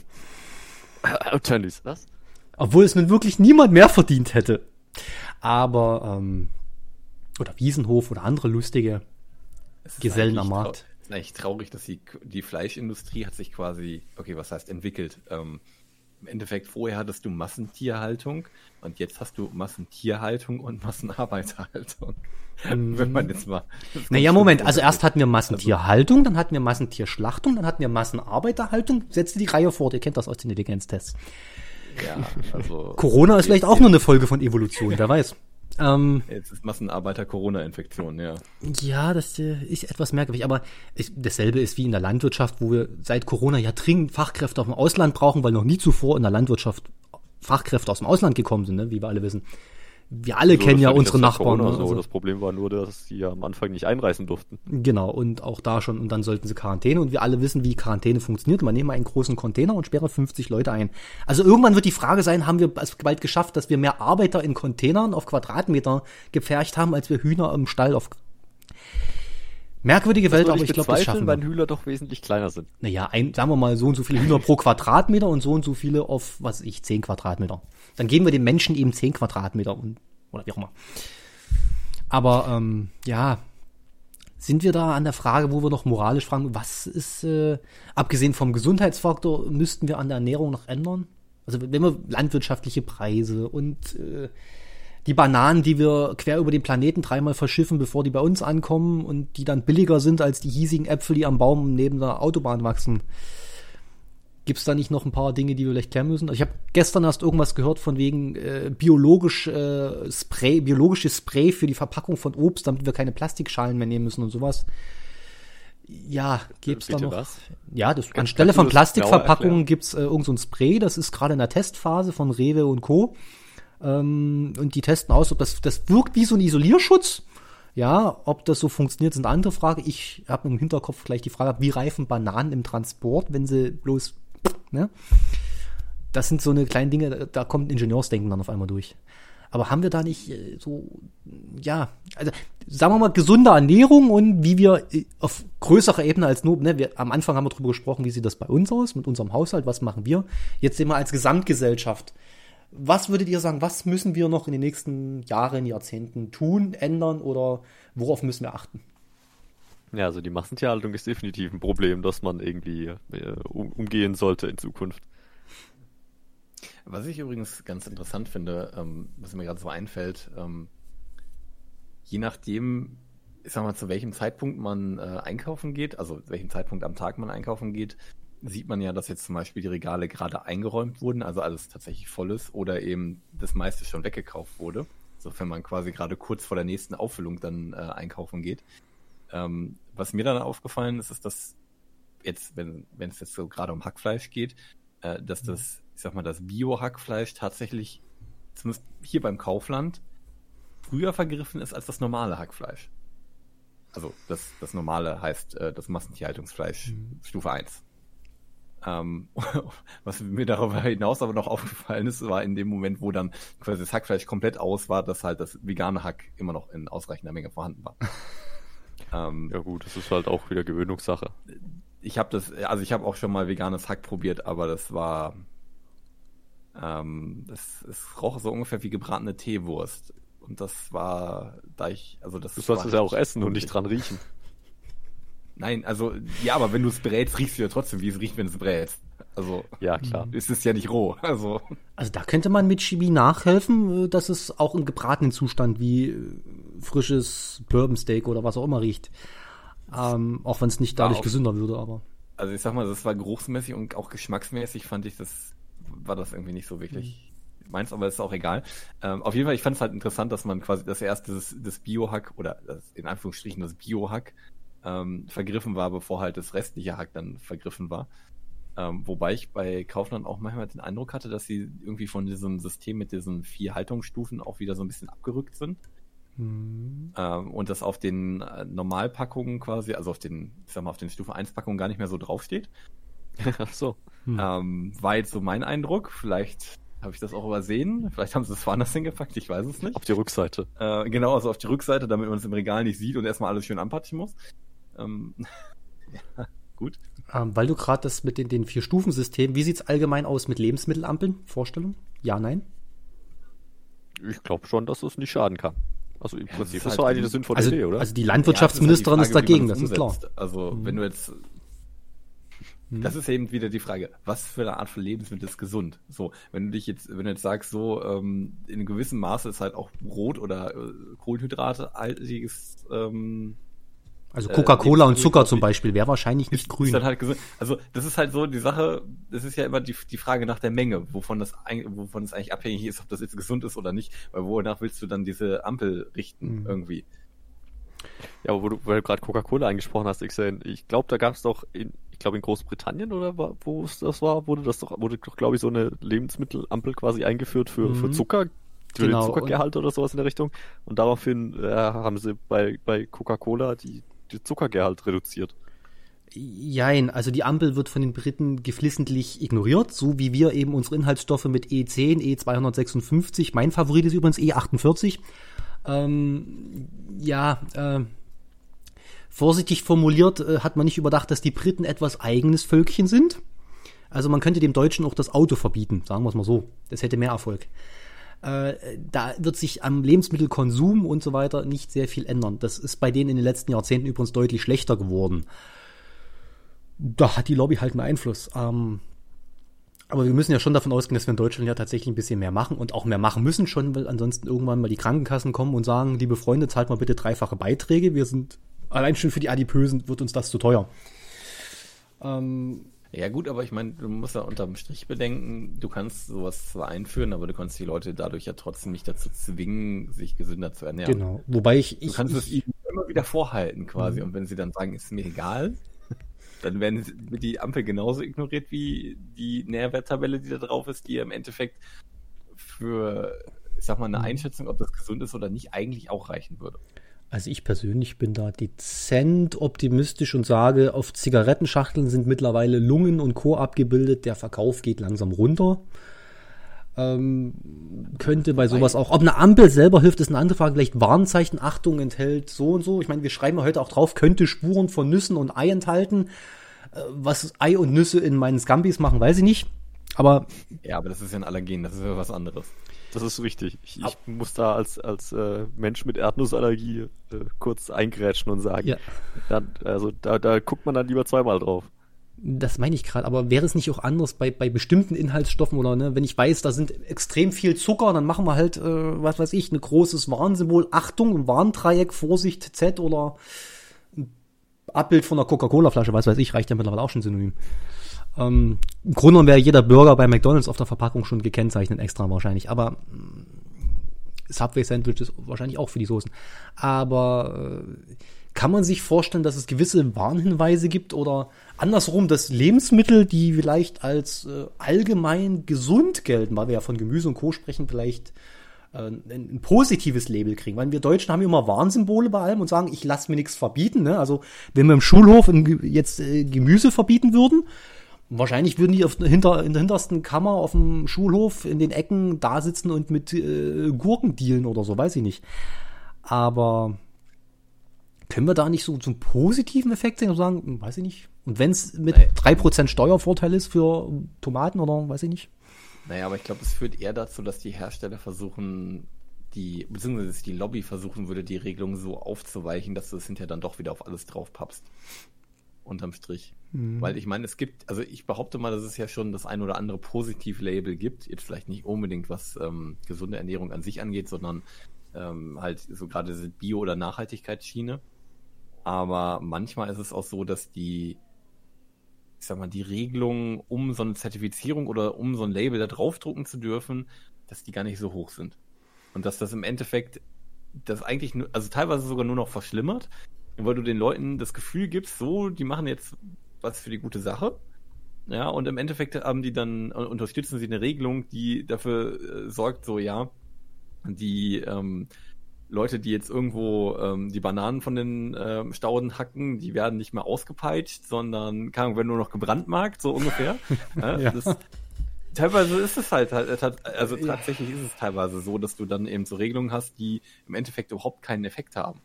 Speaker 3: Tönnies, was?
Speaker 1: Obwohl es nun wirklich niemand mehr verdient hätte. Aber, ähm, oder Wiesenhof oder andere lustige Gesellen am Markt
Speaker 2: ist eigentlich traurig, dass die, die Fleischindustrie hat sich quasi, okay, was heißt entwickelt? Ähm, Im Endeffekt, vorher hattest du Massentierhaltung und jetzt hast du Massentierhaltung und Massenarbeiterhaltung.
Speaker 1: Mhm. Wenn man jetzt mal. Naja, Moment, also erst hatten wir Massentierhaltung, dann hatten wir Massentierschlachtung, dann hatten wir Massenarbeiterhaltung. Setze die Reihe fort, ihr kennt das aus den Intelligenztests. Ja, also. Corona ist vielleicht auch nur eine Folge von Evolution, wer weiß.
Speaker 2: Ähm, Jetzt ist Massenarbeiter-Corona-Infektion, ja.
Speaker 1: Ja, das äh, ist etwas merkwürdig, aber ich, dasselbe ist wie in der Landwirtschaft, wo wir seit Corona ja dringend Fachkräfte aus dem Ausland brauchen, weil noch nie zuvor in der Landwirtschaft Fachkräfte aus dem Ausland gekommen sind, ne, wie wir alle wissen wir alle so, kennen ja unsere Nachbarn.
Speaker 3: Ne? So. Also. Das Problem war nur, dass sie ja am Anfang nicht einreisen durften.
Speaker 1: Genau, und auch da schon, und dann sollten sie Quarantäne. Und wir alle wissen, wie Quarantäne funktioniert. Man nimmt einen großen Container und sperre 50 Leute ein. Also irgendwann wird die Frage sein, haben wir es bald geschafft, dass wir mehr Arbeiter in Containern auf Quadratmeter gepfercht haben, als wir Hühner im Stall auf Merkwürdige Welt, aber ich glaube, das schaffen
Speaker 3: wir. weil Hühner doch wesentlich kleiner sind.
Speaker 1: Naja, ein, sagen wir mal, so und so viele Hühner pro Quadratmeter und so und so viele auf, was weiß ich, 10 Quadratmeter. Dann geben wir den Menschen eben 10 Quadratmeter und, oder wie auch immer. Aber, ähm, ja, sind wir da an der Frage, wo wir noch moralisch fragen, was ist, äh, abgesehen vom Gesundheitsfaktor, müssten wir an der Ernährung noch ändern? Also wenn wir landwirtschaftliche Preise und äh, die Bananen, die wir quer über den Planeten dreimal verschiffen, bevor die bei uns ankommen und die dann billiger sind als die hiesigen Äpfel, die am Baum neben der Autobahn wachsen. Gibt es da nicht noch ein paar Dinge, die wir vielleicht klären müssen? Also ich habe gestern erst irgendwas gehört von wegen äh, biologisch äh, Spray, biologisches Spray für die Verpackung von Obst, damit wir keine Plastikschalen mehr nehmen müssen und sowas. Ja, gibt's Bitte da noch? Was? Ja, das, Kann, anstelle von Plastikverpackungen gibt's äh, irgend so ein Spray, das ist gerade in der Testphase von Rewe und Co. Ähm, und die testen aus, ob das, das wirkt wie so ein Isolierschutz. Ja, ob das so funktioniert, ist eine andere Frage. Ich habe im Hinterkopf gleich die Frage, wie reifen Bananen im Transport, wenn sie bloß, ne? Das sind so eine kleinen Dinge, da kommt Ingenieursdenken dann auf einmal durch. Aber haben wir da nicht äh, so, ja, also sagen wir mal gesunde Ernährung und wie wir äh, auf größerer Ebene als nur, ne, wir, am Anfang haben wir darüber gesprochen, wie sieht das bei uns aus, mit unserem Haushalt, was machen wir? Jetzt sehen wir als Gesamtgesellschaft Was würdet ihr sagen, was müssen wir noch in den nächsten Jahren, Jahrzehnten tun, ändern oder worauf müssen wir achten?
Speaker 3: Ja, also die Massentierhaltung ist definitiv ein Problem, das man irgendwie äh, um, umgehen sollte in Zukunft.
Speaker 2: Was ich übrigens ganz interessant finde, ähm, was mir gerade so einfällt, ähm, je nachdem, ich sag mal, zu welchem Zeitpunkt man äh, einkaufen geht, also zu welchem Zeitpunkt am Tag man einkaufen geht, sieht man ja, dass jetzt zum Beispiel die Regale gerade eingeräumt wurden, also alles tatsächlich voll ist oder eben das meiste schon weggekauft wurde. So, wenn man quasi gerade kurz vor der nächsten Auffüllung dann äh, einkaufen geht. Ähm, was mir dann aufgefallen ist, ist, dass jetzt, wenn, es jetzt so gerade um Hackfleisch geht, äh, dass das, ich sag mal, das Bio-Hackfleisch tatsächlich, zumindest hier beim Kaufland, früher vergriffen ist als das normale Hackfleisch. Also das, das normale heißt äh, das Massentierhaltungsfleisch mhm. Stufe 1. Ähm, was mir darüber hinaus aber noch aufgefallen ist, war in dem Moment, wo dann quasi das Hackfleisch komplett aus war, dass halt das vegane Hack immer noch in ausreichender Menge vorhanden war.
Speaker 3: ähm, ja gut, das ist halt auch wieder Gewöhnungssache.
Speaker 2: Ich habe das, also ich habe auch schon mal veganes Hack probiert, aber das war, ähm, das, es roch so ungefähr wie gebratene Teewurst. Und das war, da ich, also das.
Speaker 3: Du sollst es ja auch essen und nicht dran riechen.
Speaker 2: Nein, also, ja, aber wenn du es brätst, riechst du ja trotzdem, wie es riecht, wenn du es brätst. Also,
Speaker 3: ja, klar.
Speaker 2: Ist es ja nicht roh. Also.
Speaker 1: also da könnte man mit Chemie nachhelfen, äh, dass es auch im gebratenen Zustand wie äh, frisches Bourbon Steak oder was auch immer riecht. Ähm, auch wenn es nicht dadurch auch, gesünder würde, aber.
Speaker 2: Also ich sag mal, das war geruchsmäßig und auch geschmacksmäßig fand ich das, war das irgendwie nicht so wirklich mhm. meins, aber ist auch egal. Ähm, auf jeden Fall, ich fand es halt interessant, dass man quasi das erste das, das Biohack oder das, in Anführungsstrichen das Biohack ähm, vergriffen war, bevor halt das restliche Hack dann vergriffen war. Ähm, wobei ich bei Kaufland auch manchmal den Eindruck hatte, dass sie irgendwie von diesem System mit diesen vier Haltungsstufen auch wieder so ein bisschen abgerückt sind. Mhm. Ähm, und das auf den äh, Normalpackungen quasi, also auf den, ich sag mal, auf den Stufe 1 Packungen gar nicht mehr so draufsteht.
Speaker 3: Ach so.
Speaker 2: Hm. Ähm, war jetzt so mein Eindruck. Vielleicht habe ich das auch übersehen. Vielleicht haben sie es woanders hingepackt, ich weiß es nicht.
Speaker 3: Auf die Rückseite.
Speaker 2: Äh, genau, also auf die Rückseite, damit man es im Regal nicht sieht und erstmal alles schön anpatzen muss. Ähm,
Speaker 1: ja, gut. Ähm, weil du gerade das mit den, den Vier-Stufen-System, wie sieht es allgemein aus mit Lebensmittelampeln? Vorstellung? Ja, nein?
Speaker 3: Ich glaube schon, dass es nicht schaden kann. Also im ja, Prinzip ist das halt eigentlich eine sinnvolle
Speaker 1: also,
Speaker 3: Idee, oder?
Speaker 1: Also die Landwirtschaftsministerin ja, ist, halt die Frage, ist, dagegen, das ist klar.
Speaker 2: Also mhm. wenn du jetzt mhm. das ist eben wieder die Frage, was für eine Art von Lebensmittel ist gesund? So, wenn du dich jetzt, wenn du jetzt sagst, so ähm, in gewissem Maße ist halt auch Brot oder äh, Kohlenhydrate haltiges ähm,
Speaker 1: also äh, Coca-Cola äh, und Zucker zum Beispiel wäre wahrscheinlich nicht ist, grün.
Speaker 2: Ist halt also das ist halt so die Sache, das ist ja immer die, die Frage nach der Menge, wovon das wovon es eigentlich abhängig ist, ob das jetzt gesund ist oder nicht, weil wonach willst du dann diese Ampel richten mhm. irgendwie.
Speaker 3: Ja, wo du, weil du gerade Coca-Cola angesprochen hast, Xen, ich glaube, da gab es doch in, ich glaube in Großbritannien oder wo es das war, wurde das doch, wurde doch, glaube ich, so eine Lebensmittelampel quasi eingeführt für, mhm. für Zucker, für genau. den Zuckergehalt oder sowas in der Richtung. Und daraufhin äh, haben sie bei, bei Coca-Cola die den Zuckergehalt reduziert.
Speaker 1: Jein, also die Ampel wird von den Briten geflissentlich ignoriert, so wie wir eben unsere Inhaltsstoffe mit E10, E256, mein Favorit ist übrigens E48. Ähm, ja, äh, vorsichtig formuliert äh, hat man nicht überdacht, dass die Briten etwas eigenes Völkchen sind. Also man könnte dem Deutschen auch das Auto verbieten, sagen wir es mal so. Das hätte mehr Erfolg. Äh, da wird sich am Lebensmittelkonsum und so weiter nicht sehr viel ändern. Das ist bei denen in den letzten Jahrzehnten übrigens deutlich schlechter geworden. Da hat die Lobby halt einen Einfluss. Ähm, aber wir müssen ja schon davon ausgehen, dass wir in Deutschland ja tatsächlich ein bisschen mehr machen und auch mehr machen müssen schon, weil ansonsten irgendwann mal die Krankenkassen kommen und sagen, liebe Freunde, zahlt mal bitte dreifache Beiträge. Wir sind allein schon für die Adipösen wird uns das zu teuer.
Speaker 2: Ähm, ja gut, aber ich meine, du musst ja unterm Strich bedenken, du kannst sowas zwar einführen, aber du kannst die Leute dadurch ja trotzdem nicht dazu zwingen, sich gesünder zu ernähren.
Speaker 1: Genau, wobei ich...
Speaker 2: ich du kannst ich, es ihnen immer wieder vorhalten quasi mhm. und wenn sie dann sagen, ist mir egal, dann werden die Ampel genauso ignoriert wie die Nährwerttabelle, die da drauf ist, die im Endeffekt für, ich sag mal, eine mhm. Einschätzung, ob das gesund ist oder nicht, eigentlich auch reichen würde.
Speaker 1: Also ich persönlich bin da dezent optimistisch und sage, auf Zigarettenschachteln sind mittlerweile Lungen und Co. abgebildet. Der Verkauf geht langsam runter. Ähm, könnte bei sowas auch, ob eine Ampel selber hilft, ist eine andere Frage. Vielleicht Warnzeichen, Achtung enthält so und so. Ich meine, wir schreiben ja heute auch drauf, könnte Spuren von Nüssen und Ei enthalten. Äh, was Ei und Nüsse in meinen Scampis machen, weiß ich nicht. Aber
Speaker 2: Ja, aber das ist ja ein Allergen, das ist ja was anderes.
Speaker 3: Das ist richtig. Ich, ich muss da als, als äh, Mensch mit Erdnussallergie äh, kurz eingrätschen und sagen,
Speaker 1: Ja.
Speaker 3: dann, also da, da guckt man dann lieber zweimal drauf.
Speaker 1: Das meine ich gerade, aber wäre es nicht auch anders bei, bei bestimmten Inhaltsstoffen oder ne, wenn ich weiß, da sind extrem viel Zucker, dann machen wir halt, äh, was weiß ich, ein großes Warnsymbol, Achtung, ein Warndreieck, Vorsicht, Z oder ein Abbild von einer Coca-Cola-Flasche, was weiß ich, reicht ja mittlerweile auch schon synonym. Ähm, Im Grunde wäre jeder Burger bei McDonalds auf der Verpackung schon gekennzeichnet extra wahrscheinlich, aber mm, Subway-Sandwich ist wahrscheinlich auch für die Soßen. Aber äh, kann man sich vorstellen, dass es gewisse Warnhinweise gibt oder andersrum, dass Lebensmittel, die vielleicht als äh, allgemein gesund gelten, weil wir ja von Gemüse und Co. sprechen, vielleicht äh, ein, ein positives Label kriegen. Weil wir Deutschen haben immer Warnsymbole bei allem und sagen, ich lasse mir nichts verbieten. Ne? Also wenn wir im Schulhof in, jetzt äh, Gemüse verbieten würden, Wahrscheinlich würden die auf, hinter, in der hintersten Kammer auf dem Schulhof in den Ecken da sitzen und mit äh, Gurken dealen oder so, weiß ich nicht. Aber können wir da nicht so, einen positiven Effekt sehen und sagen, hm, weiß ich nicht. Und wenn es mit
Speaker 2: Nee.
Speaker 1: 3% Steuervorteil ist für Tomaten oder weiß ich nicht.
Speaker 2: Naja, aber ich glaube, es führt eher dazu, dass die Hersteller versuchen, die, beziehungsweise die Lobby versuchen würde, die Regelung so aufzuweichen, dass du es hinterher dann doch wieder auf alles drauf pappst. Unterm Strich. Weil ich meine, es gibt, also ich behaupte mal, dass es ja schon das ein oder andere Positiv-Label gibt. Jetzt vielleicht nicht unbedingt, was ähm, gesunde Ernährung an sich angeht, sondern ähm, halt so gerade diese Bio- oder Nachhaltigkeitsschiene. Aber manchmal ist es auch so, dass die, ich sag mal, die Regelungen, um so eine Zertifizierung oder um so ein Label da draufdrucken zu dürfen, dass die gar nicht so hoch sind. Und dass das im Endeffekt das eigentlich nur, also teilweise sogar nur noch verschlimmert, weil du den Leuten das Gefühl gibst, so, die machen jetzt was für die gute Sache. Ja, und im Endeffekt haben die dann, äh, unterstützen sie eine Regelung, die dafür äh, sorgt, so, ja, die ähm, Leute, die jetzt irgendwo ähm, die Bananen von den ähm, Stauden hacken, die werden nicht mehr ausgepeitscht, sondern keine Ahnung, werden nur noch gebrandmarkt, so ungefähr. ja,
Speaker 1: Ja.
Speaker 2: Das, teilweise ist es halt, halt halt- also tatsächlich ist es teilweise so, dass du dann eben so Regelungen hast, die im Endeffekt überhaupt keinen Effekt haben.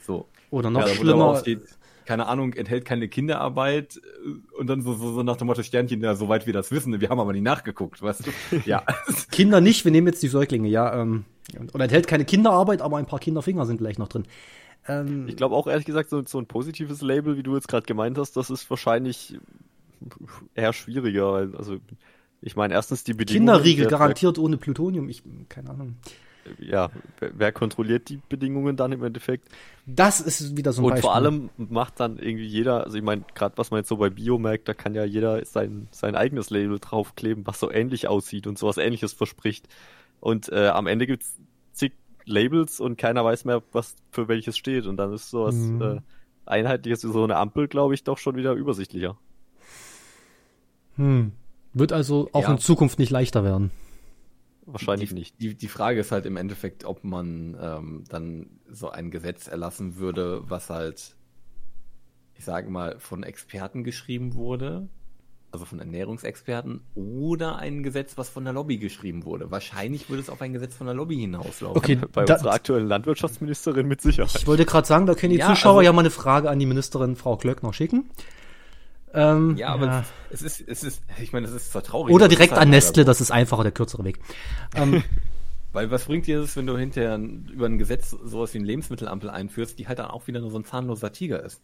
Speaker 2: So.
Speaker 1: Oder noch
Speaker 2: Ja,
Speaker 1: schlimmer.
Speaker 2: steht, keine Ahnung, enthält keine Kinderarbeit äh, und dann so, so, so nach dem Motto Sternchen, ja, soweit wir das wissen, wir haben aber nie nachgeguckt, weißt du? Ja.
Speaker 1: Kinder nicht, wir nehmen jetzt die Säuglinge, ja. Ähm, oder enthält keine Kinderarbeit, aber ein paar Kinderfinger sind vielleicht noch drin. Ähm,
Speaker 3: Ich glaube auch ehrlich gesagt, so, so ein positives Label, wie du jetzt gerade gemeint hast, das ist wahrscheinlich eher schwieriger, also ich meine, erstens die Bedingungen.
Speaker 1: Kinderriegel garantiert ohne Plutonium. Ich, keine Ahnung.
Speaker 3: Ja, wer, wer kontrolliert die Bedingungen dann im Endeffekt?
Speaker 1: Das ist wieder so ein
Speaker 3: Und
Speaker 1: Beispiel.
Speaker 3: vor allem macht dann irgendwie jeder, also ich meine, gerade was man jetzt so bei Bio merkt, da kann ja jeder sein, sein eigenes Label draufkleben, was so ähnlich aussieht und sowas ähnliches verspricht. Und äh, am Ende gibt's zig Labels und keiner weiß mehr, was für welches steht. Und dann ist sowas
Speaker 1: Mhm.
Speaker 3: äh, einheitliches wie so eine Ampel, glaube ich, doch schon wieder übersichtlicher.
Speaker 1: Hm. Wird also auch
Speaker 2: Ja.
Speaker 1: in Zukunft nicht leichter werden.
Speaker 3: Wahrscheinlich
Speaker 2: die,
Speaker 3: nicht.
Speaker 2: Die, die Frage ist halt im Endeffekt, ob man ähm, dann so ein Gesetz erlassen würde, was halt, ich sage mal, von Experten geschrieben wurde, also von Ernährungsexperten, oder ein Gesetz, was von der Lobby geschrieben wurde. Wahrscheinlich würde es auf ein Gesetz von der Lobby hinauslaufen.
Speaker 1: Okay,
Speaker 3: Bei
Speaker 1: da-
Speaker 3: unserer aktuellen Landwirtschaftsministerin mit Sicherheit.
Speaker 1: Ich wollte gerade sagen, da können die
Speaker 2: Ja,
Speaker 1: Zuschauer
Speaker 2: also-
Speaker 1: ja mal eine Frage an die Ministerin Frau Klöckner schicken. Ähm,
Speaker 2: Ja, aber Es, es ist, es ist, ich meine, es ist zwar traurig.
Speaker 1: Oder direkt
Speaker 2: halt
Speaker 1: an Nestle, das ist einfacher, der kürzere Weg. Ähm,
Speaker 2: Weil was bringt dir das, wenn du hinterher über ein Gesetz sowas wie ein Lebensmittelampel einführst, die halt dann auch wieder nur so ein zahnloser Tiger ist?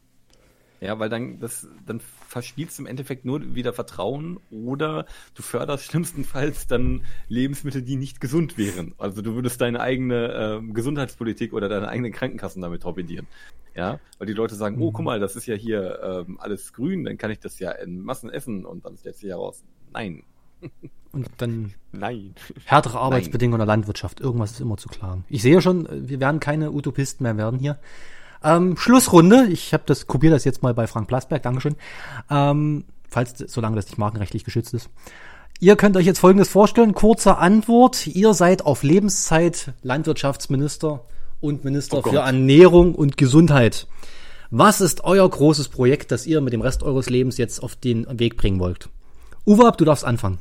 Speaker 2: Ja, weil dann das, dann verspielst du im Endeffekt nur wieder Vertrauen oder du förderst schlimmstenfalls dann Lebensmittel, die nicht gesund wären. Also du würdest deine eigene ähm, Gesundheitspolitik oder deine eigenen Krankenkassen damit torpedieren. Ja, weil die Leute sagen, oh, guck mal, das ist ja hier ähm, alles grün, dann kann ich das ja in Massen essen und dann stellt sich heraus, nein.
Speaker 1: und dann
Speaker 3: Nein.
Speaker 1: härtere Arbeitsbedingungen in der Landwirtschaft. Irgendwas ist immer zu klagen. Ich sehe schon, äh, wir werden keine Utopisten mehr werden hier. Ähm, Schlussrunde. Ich habe das, kopiere das jetzt mal bei Frank Plasberg. Dankeschön. Ähm, falls, solange das nicht markenrechtlich geschützt ist. Ihr könnt euch jetzt Folgendes vorstellen. Kurze Antwort. Ihr seid auf Lebenszeit Landwirtschaftsminister und Minister
Speaker 3: Oh
Speaker 1: für Ernährung und Gesundheit. Was ist euer großes Projekt, das ihr mit dem Rest eures Lebens jetzt auf den Weg bringen wollt? Uwe, du darfst anfangen.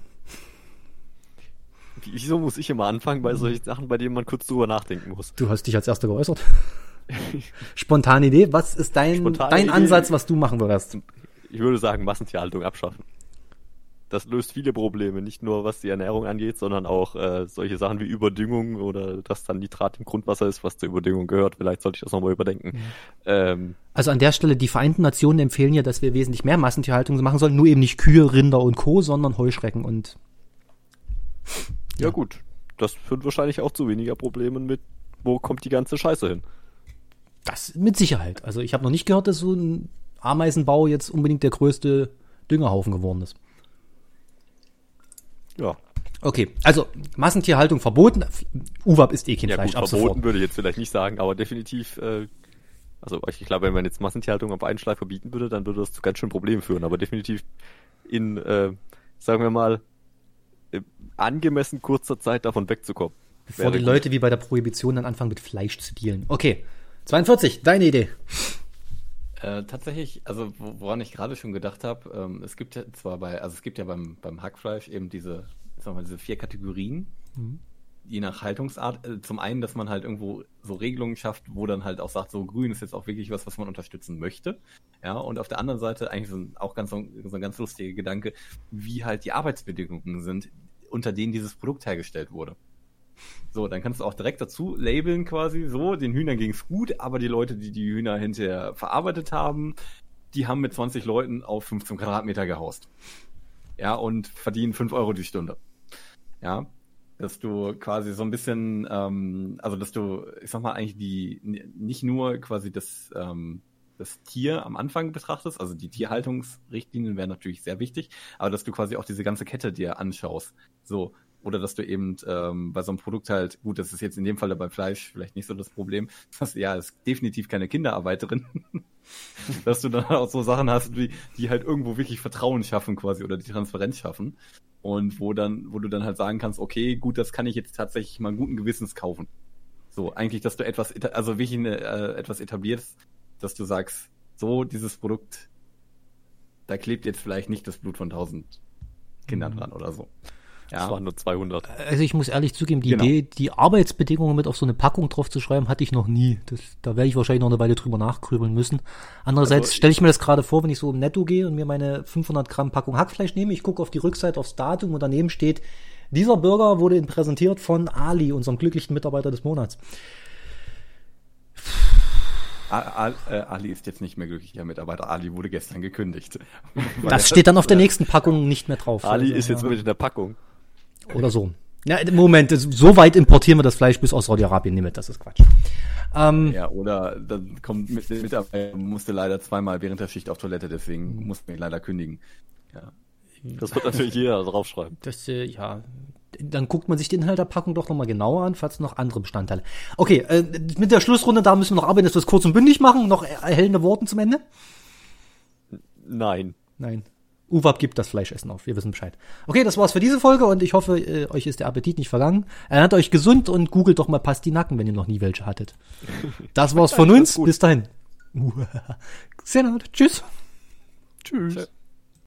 Speaker 3: Wieso muss ich immer anfangen bei solchen Sachen, bei denen man kurz drüber nachdenken muss?
Speaker 1: Du hast dich als erster geäußert. Spontane Idee. Was ist dein,
Speaker 3: Spontane
Speaker 1: dein
Speaker 3: Idee.
Speaker 1: Ansatz, was du machen würdest?
Speaker 3: Ich würde sagen, Massentierhaltung abschaffen. das löst viele Probleme, nicht nur was die Ernährung angeht, sondern auch äh, solche Sachen wie Überdüngung oder dass dann Nitrat im Grundwasser ist, was zur Überdüngung gehört. Vielleicht sollte ich das nochmal überdenken. Mhm. Ähm,
Speaker 1: also an der Stelle, die Vereinten Nationen empfehlen ja, dass wir wesentlich mehr Massentierhaltung machen sollen, nur eben nicht Kühe, Rinder und Co., sondern Heuschrecken und
Speaker 3: ja, ja gut, das führt wahrscheinlich auch zu weniger Problemen mit, wo kommt die ganze Scheiße hin.
Speaker 1: Das mit Sicherheit. Also ich habe noch nicht gehört, dass so ein Ameisenbau jetzt unbedingt der größte Düngerhaufen geworden ist.
Speaker 3: Ja.
Speaker 1: Okay, also Massentierhaltung verboten. UWAP ist eh kein ja, Fleisch.
Speaker 3: Gut, verboten sofort. würde ich jetzt vielleicht nicht sagen, aber definitiv, äh, also ich glaube, wenn man jetzt Massentierhaltung auf einen Schleif verbieten würde, dann würde das zu ganz schön Problemen führen. Aber definitiv in, äh, sagen wir mal, äh, angemessen kurzer Zeit davon wegzukommen.
Speaker 1: Bevor die gut. Leute wie bei der Prohibition dann anfangen mit Fleisch zu dealen. Okay, 42, deine Idee.
Speaker 2: Äh, tatsächlich, also woran ich gerade schon gedacht habe, ähm, es gibt ja zwar bei, also es gibt ja beim, beim Hackfleisch eben diese, sagen wir mal, diese vier Kategorien, mhm. je nach Haltungsart. Äh, zum einen, dass man halt irgendwo so Regelungen schafft, wo dann halt auch sagt, so grün ist jetzt auch wirklich was, was man unterstützen möchte. Ja, und auf der anderen Seite eigentlich so ein, auch ganz so, so ein ganz lustiger Gedanke, wie halt die Arbeitsbedingungen sind, unter denen dieses Produkt hergestellt wurde. So, dann kannst du auch direkt dazu labeln quasi so, den Hühnern ging's gut, aber die Leute, die die Hühner hinterher verarbeitet haben, die haben mit 20 Leuten auf 15 Quadratmeter gehaust. Ja, und verdienen 5 Euro die Stunde. Ja, dass du quasi so ein bisschen, ähm, also dass du, ich sag mal, eigentlich die, nicht nur quasi das, ähm, das Tier am Anfang betrachtest, also die Tierhaltungsrichtlinien wären natürlich sehr wichtig, aber dass du quasi auch diese ganze Kette dir anschaust. So, oder dass du eben ähm, bei so einem Produkt halt, gut, das ist jetzt in dem Fall bei Fleisch vielleicht nicht so das Problem, dass ja, es ist definitiv keine Kinderarbeiterin, dass du dann auch so Sachen hast, wie, die halt irgendwo wirklich Vertrauen schaffen quasi oder die Transparenz schaffen und wo dann, wo du dann halt sagen kannst, okay, gut, das kann ich jetzt tatsächlich mal guten Gewissens kaufen. So, eigentlich, dass du etwas, also wirklich eine, äh, etwas etablierst, dass du sagst, so, dieses Produkt, da klebt jetzt vielleicht nicht das Blut von tausend Kindern mhm. dran oder so.
Speaker 3: Ja. Das waren nur 200.
Speaker 1: Also ich muss ehrlich zugeben, die genau. Idee, die Arbeitsbedingungen mit auf so eine Packung drauf zu schreiben, hatte ich noch nie. Das, da werde ich wahrscheinlich noch eine Weile drüber nachgrübeln müssen. Andererseits also, stelle ich mir das gerade vor, wenn ich so im Netto gehe und mir meine 500 Gramm Packung Hackfleisch nehme, ich gucke auf die Rückseite aufs Datum und daneben steht, dieser Burger wurde präsentiert von Ali, unserem glücklichen Mitarbeiter des Monats.
Speaker 2: Äh, Ali ist jetzt nicht mehr glücklicher Mitarbeiter. Ali wurde gestern gekündigt.
Speaker 1: Das steht dann auf der nächsten Packung nicht mehr drauf.
Speaker 3: Ali also, ist jetzt ja. mit in der Packung.
Speaker 1: Oder so. Ja, Moment, so weit importieren wir das Fleisch bis aus Saudi-Arabien mit, das ist Quatsch.
Speaker 2: Ähm, ja, oder dann kommt mit, mit Mitarbeiter musste leider zweimal während der Schicht auf Toilette, deswegen musste ich leider kündigen. Ja.
Speaker 3: Das wird natürlich jeder draufschreiben.
Speaker 1: Das, äh, ja, dann guckt man sich den Inhalt der Packung doch nochmal genauer an, falls noch andere Bestandteile. Okay, äh, mit der Schlussrunde, da müssen wir noch arbeiten, dass wir es kurz und bündig machen. Noch erhellende Worten zum Ende?
Speaker 3: Nein.
Speaker 1: Nein. UWAP gibt das Fleischessen auf. Wir wissen Bescheid. Okay, das war's für diese Folge und ich hoffe, äh, euch ist der Appetit nicht vergangen. Ernährt euch gesund und googelt doch mal Pastinaken, wenn ihr noch nie welche hattet. Das war's von uns. Bis dahin. Sehr Tschüss. Tschüss. Tschüss.